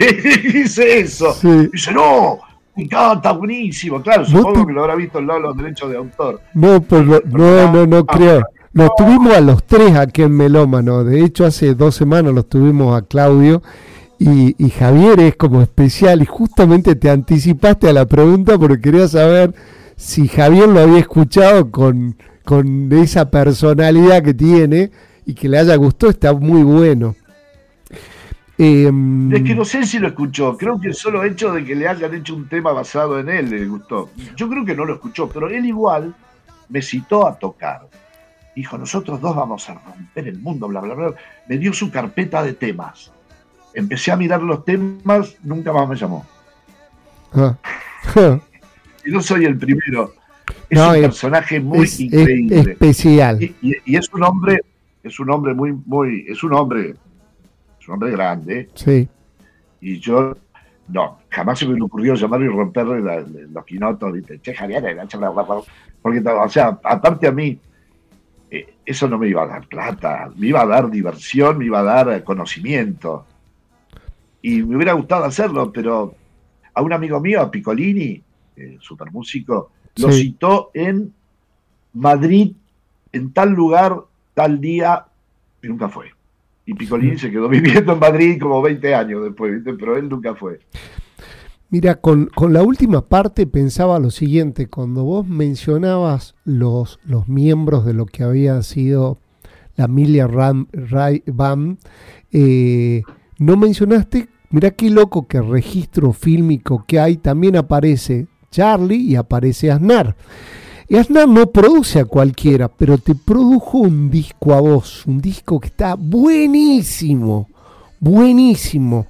hice eso. sí. Y dice, no, me encanta, buenísimo. Claro, ¿Vos supongo te- que lo habrá visto el lado de los derechos de autor. No, pero no, no, no Ah, creo. Los tuvimos a los tres aquí en Melómano. De hecho, hace dos semanas los tuvimos a Claudio y, y Javier es como especial. Y justamente te anticipaste a la pregunta porque quería saber si Javier lo había escuchado con, con esa personalidad que tiene y que le haya gustado. Está muy bueno. Em, Es que no sé si lo escuchó. Creo que el solo hecho de que le hayan hecho un tema basado en él le gustó. Yo creo que no lo escuchó, pero él igual me citó a tocar. Dijo, nosotros dos vamos a romper el mundo, bla, bla, bla. Me dio su carpeta de temas. Empecé a mirar los temas, nunca más me llamó. ah. (laughs) Y no soy el primero. Es No, un es- personaje muy es, es increíble. especial. Y, y- y es un hombre, es un hombre muy, muy, es un hombre, es un hombre grande. Sí, Y yo, no, jamás se me ocurrió llamarlo y romperle la- los quinotos. ¿viste? Che, Javier, eh, porque, o sea, aparte a mí, eh, eso no me iba a dar plata, me iba a dar diversión, me iba a dar eh, conocimiento. Y me hubiera gustado hacerlo, pero a un amigo mío, a Piccolini, eh, super músico, lo Sí. citó en Madrid, en tal lugar, tal día, y nunca fue. Y Piccolini se quedó (laughs) viviendo en Madrid como 20 años después, ¿viste? pero él nunca fue. Mira, con, con la última parte pensaba lo siguiente, cuando vos mencionabas los, los miembros de lo que había sido la Milia Ram, Ray Band, eh, no mencionaste, mira qué loco que registro fílmico que hay, también aparece Charlie y aparece Aznar. Y Aznar no produce a cualquiera, pero te produjo un disco a vos, un disco que está buenísimo, buenísimo.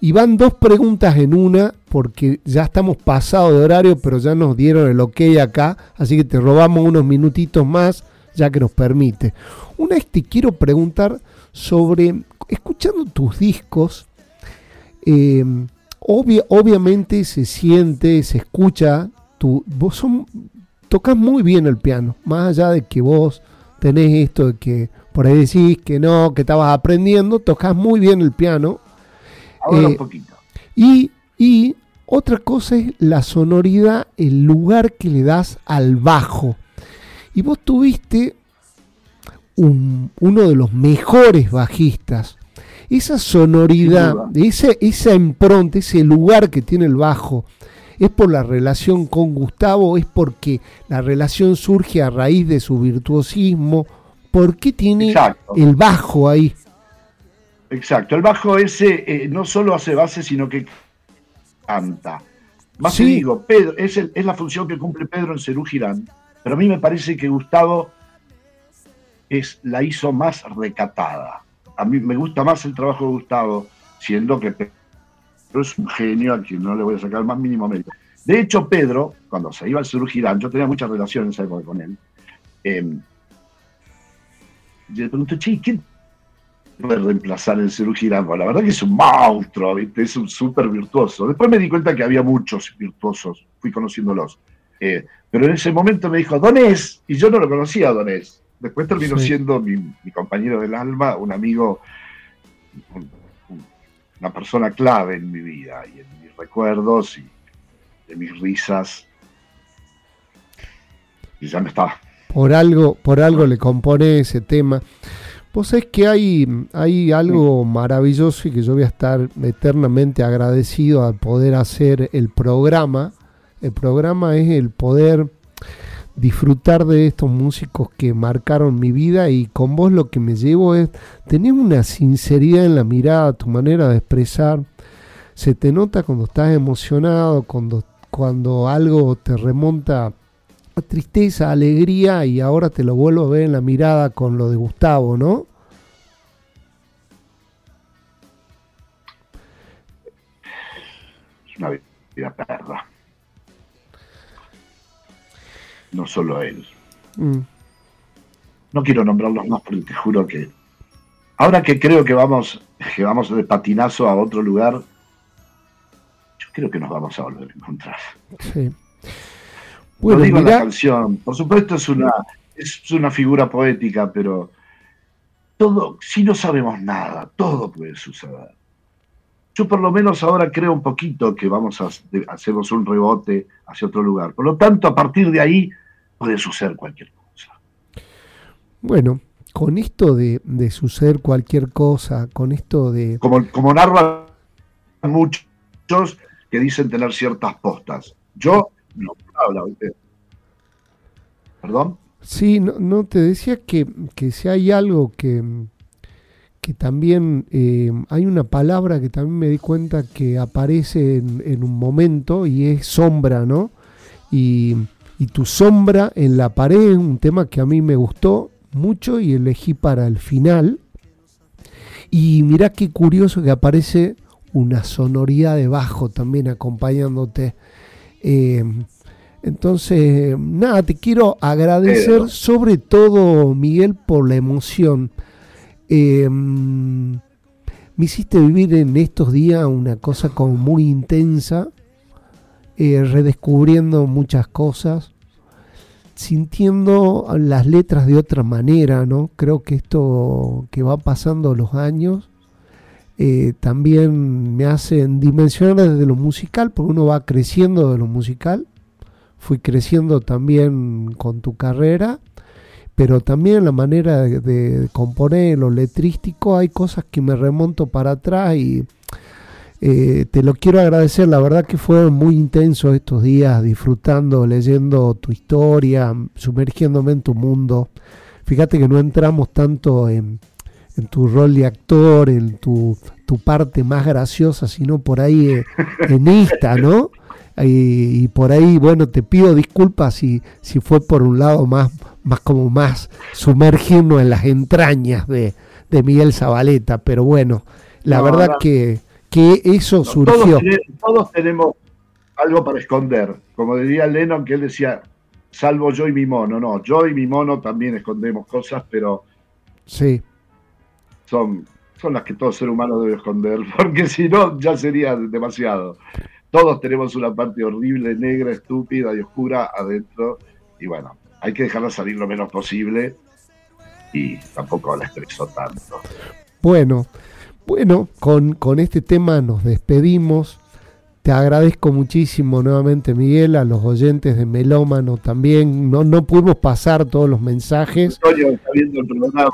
Y van dos preguntas en una, porque ya estamos pasados de horario, pero ya nos dieron el ok acá, así que te robamos unos minutitos más, ya que nos permite. Una es te quiero preguntar sobre, escuchando tus discos, eh, obvia- obviamente se siente, se escucha, tu, vos son, tocas muy bien el piano, más allá de que vos tenés esto de que por ahí decís que no, que estabas aprendiendo, tocas muy bien el piano. Ahora Eh, un poquito. Y, y otra cosa es la sonoridad, el lugar que le das al bajo. Y vos tuviste un- uno de los mejores bajistas. Esa sonoridad, ese, esa impronta, ese lugar que tiene el bajo, ¿es por la relación con Gustavo? ¿Es porque la relación surge a raíz de su virtuosismo? ¿Por qué tiene Exacto. el bajo ahí? Exacto, el bajo ese eh, no solo hace base, sino que canta. Más Sí. te digo, Pedro, es, el- es la función que cumple Pedro en Cerú Girán, Pero a mí me parece que Gustavo es, la hizo más recatada. A mí me gusta más el trabajo de Gustavo, siendo que Pedro es un genio a quien no le voy a sacar el más mínimo mérito. De hecho, Pedro, cuando se iba al cirujirán, yo tenía muchas relaciones con él, eh, le pregunté, che, ¿quién puede reemplazar el cirujirán? la verdad que es un monstruo, es un súper virtuoso. Después me di cuenta que había muchos virtuosos, fui conociéndolos. Eh, pero en ese momento me dijo, Donés, y yo no lo conocía Donés. Después terminó siendo mi, compañero del alma, un amigo, una persona clave en mi vida y en mis recuerdos y de mis risas. Y ya no estaba. Por algo, por algo le compone ese tema. Vos sabés que hay, hay algo maravilloso y que yo voy a estar eternamente agradecido al poder hacer el programa. El programa es el poder disfrutar de estos músicos que marcaron mi vida y con vos lo que me llevo es tener una sinceridad en la mirada, tu manera de expresar. Se te nota cuando estás emocionado, cuando cuando algo te remonta a tristeza, alegría y ahora te lo vuelvo a ver en la mirada con lo de Gustavo, ¿no? Es una vida perra. No solo él. Mm. No quiero nombrarlos más porque te juro que ahora que creo que vamos, que vamos de patinazo a otro lugar, creo que nos vamos a volver a encontrar. Sí. Bueno, digo la canción, por supuesto es una, es una figura poética, pero todo, si no sabemos nada, todo puede suceder. Yo por lo menos ahora creo un poquito que vamos a hacemos un rebote hacia otro lugar. Por lo tanto, a partir de ahí puede suceder cualquier cosa. Bueno, con esto de, suceder cualquier cosa, con esto de... Como, como narran muchos, que dicen tener ciertas postas. Yo no hablo. ¿Perdón? Sí, no, te decía que, si hay algo que, que también eh, hay una palabra que también me di cuenta que aparece en, un momento y es sombra, ¿no? Y, y, tu sombra en la pared un tema que a mí me gustó mucho y elegí para el final. Y mirá qué curioso que aparece una sonoridad de bajo también acompañándote. Eh, entonces, nada, te quiero agradecer sobre todo, Miguel, por la emoción. Eh, me hiciste vivir en estos días una cosa como muy intensa, eh, redescubriendo muchas cosas, sintiendo las letras de otra manera, ¿no? Creo que esto que va pasando los años eh, también me hacen dimensionar desde lo musical, porque uno va creciendo de lo musical. Fui creciendo también con tu carrera, pero también la manera de, componer, lo letrístico, hay cosas que me remonto para atrás y eh, te lo quiero agradecer. La verdad que fue muy intenso estos días, disfrutando, leyendo tu historia, sumergiéndome en tu mundo. Fíjate que no entramos tanto en en tu rol de actor, en tu, tu parte más graciosa, sino por ahí eh, en esta, ¿no? Y, por ahí, bueno, te pido disculpas si, si fue por un lado más, más como más sumergirnos en las entrañas de, Miguel Zabaleta, pero bueno, la verdad que, que eso surgió. Todos, tenemos algo para esconder, como diría Lennon, que él decía, salvo yo y mi mono, no, yo y mi mono también escondemos cosas, pero... Sí son, son las que todo ser humano debe esconder, (laughs) porque si no ya sería demasiado. Todos tenemos una parte horrible, negra, estúpida y oscura adentro, y bueno, hay que dejarla salir lo menos posible y tampoco la estresó tanto. Bueno, bueno, con, con este tema nos despedimos. Te agradezco muchísimo nuevamente, Miguel, a los oyentes de Melómano también. No, no pudimos pasar todos los mensajes. Estoy viendo el programa,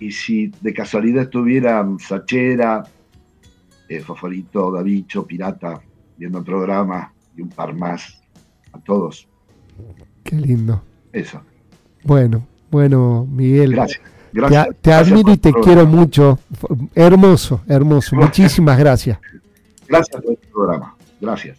y si de casualidad estuvieran Sachera, eh, Davicho, Pirata, viendo el programa y un par más, a todos. Qué lindo. Eso. Bueno, bueno, Miguel. Gracias. Gracias, te, admiro y te quiero mucho. Hermoso, hermoso. Muchísimas gracias. Gracias por el programa. Gracias.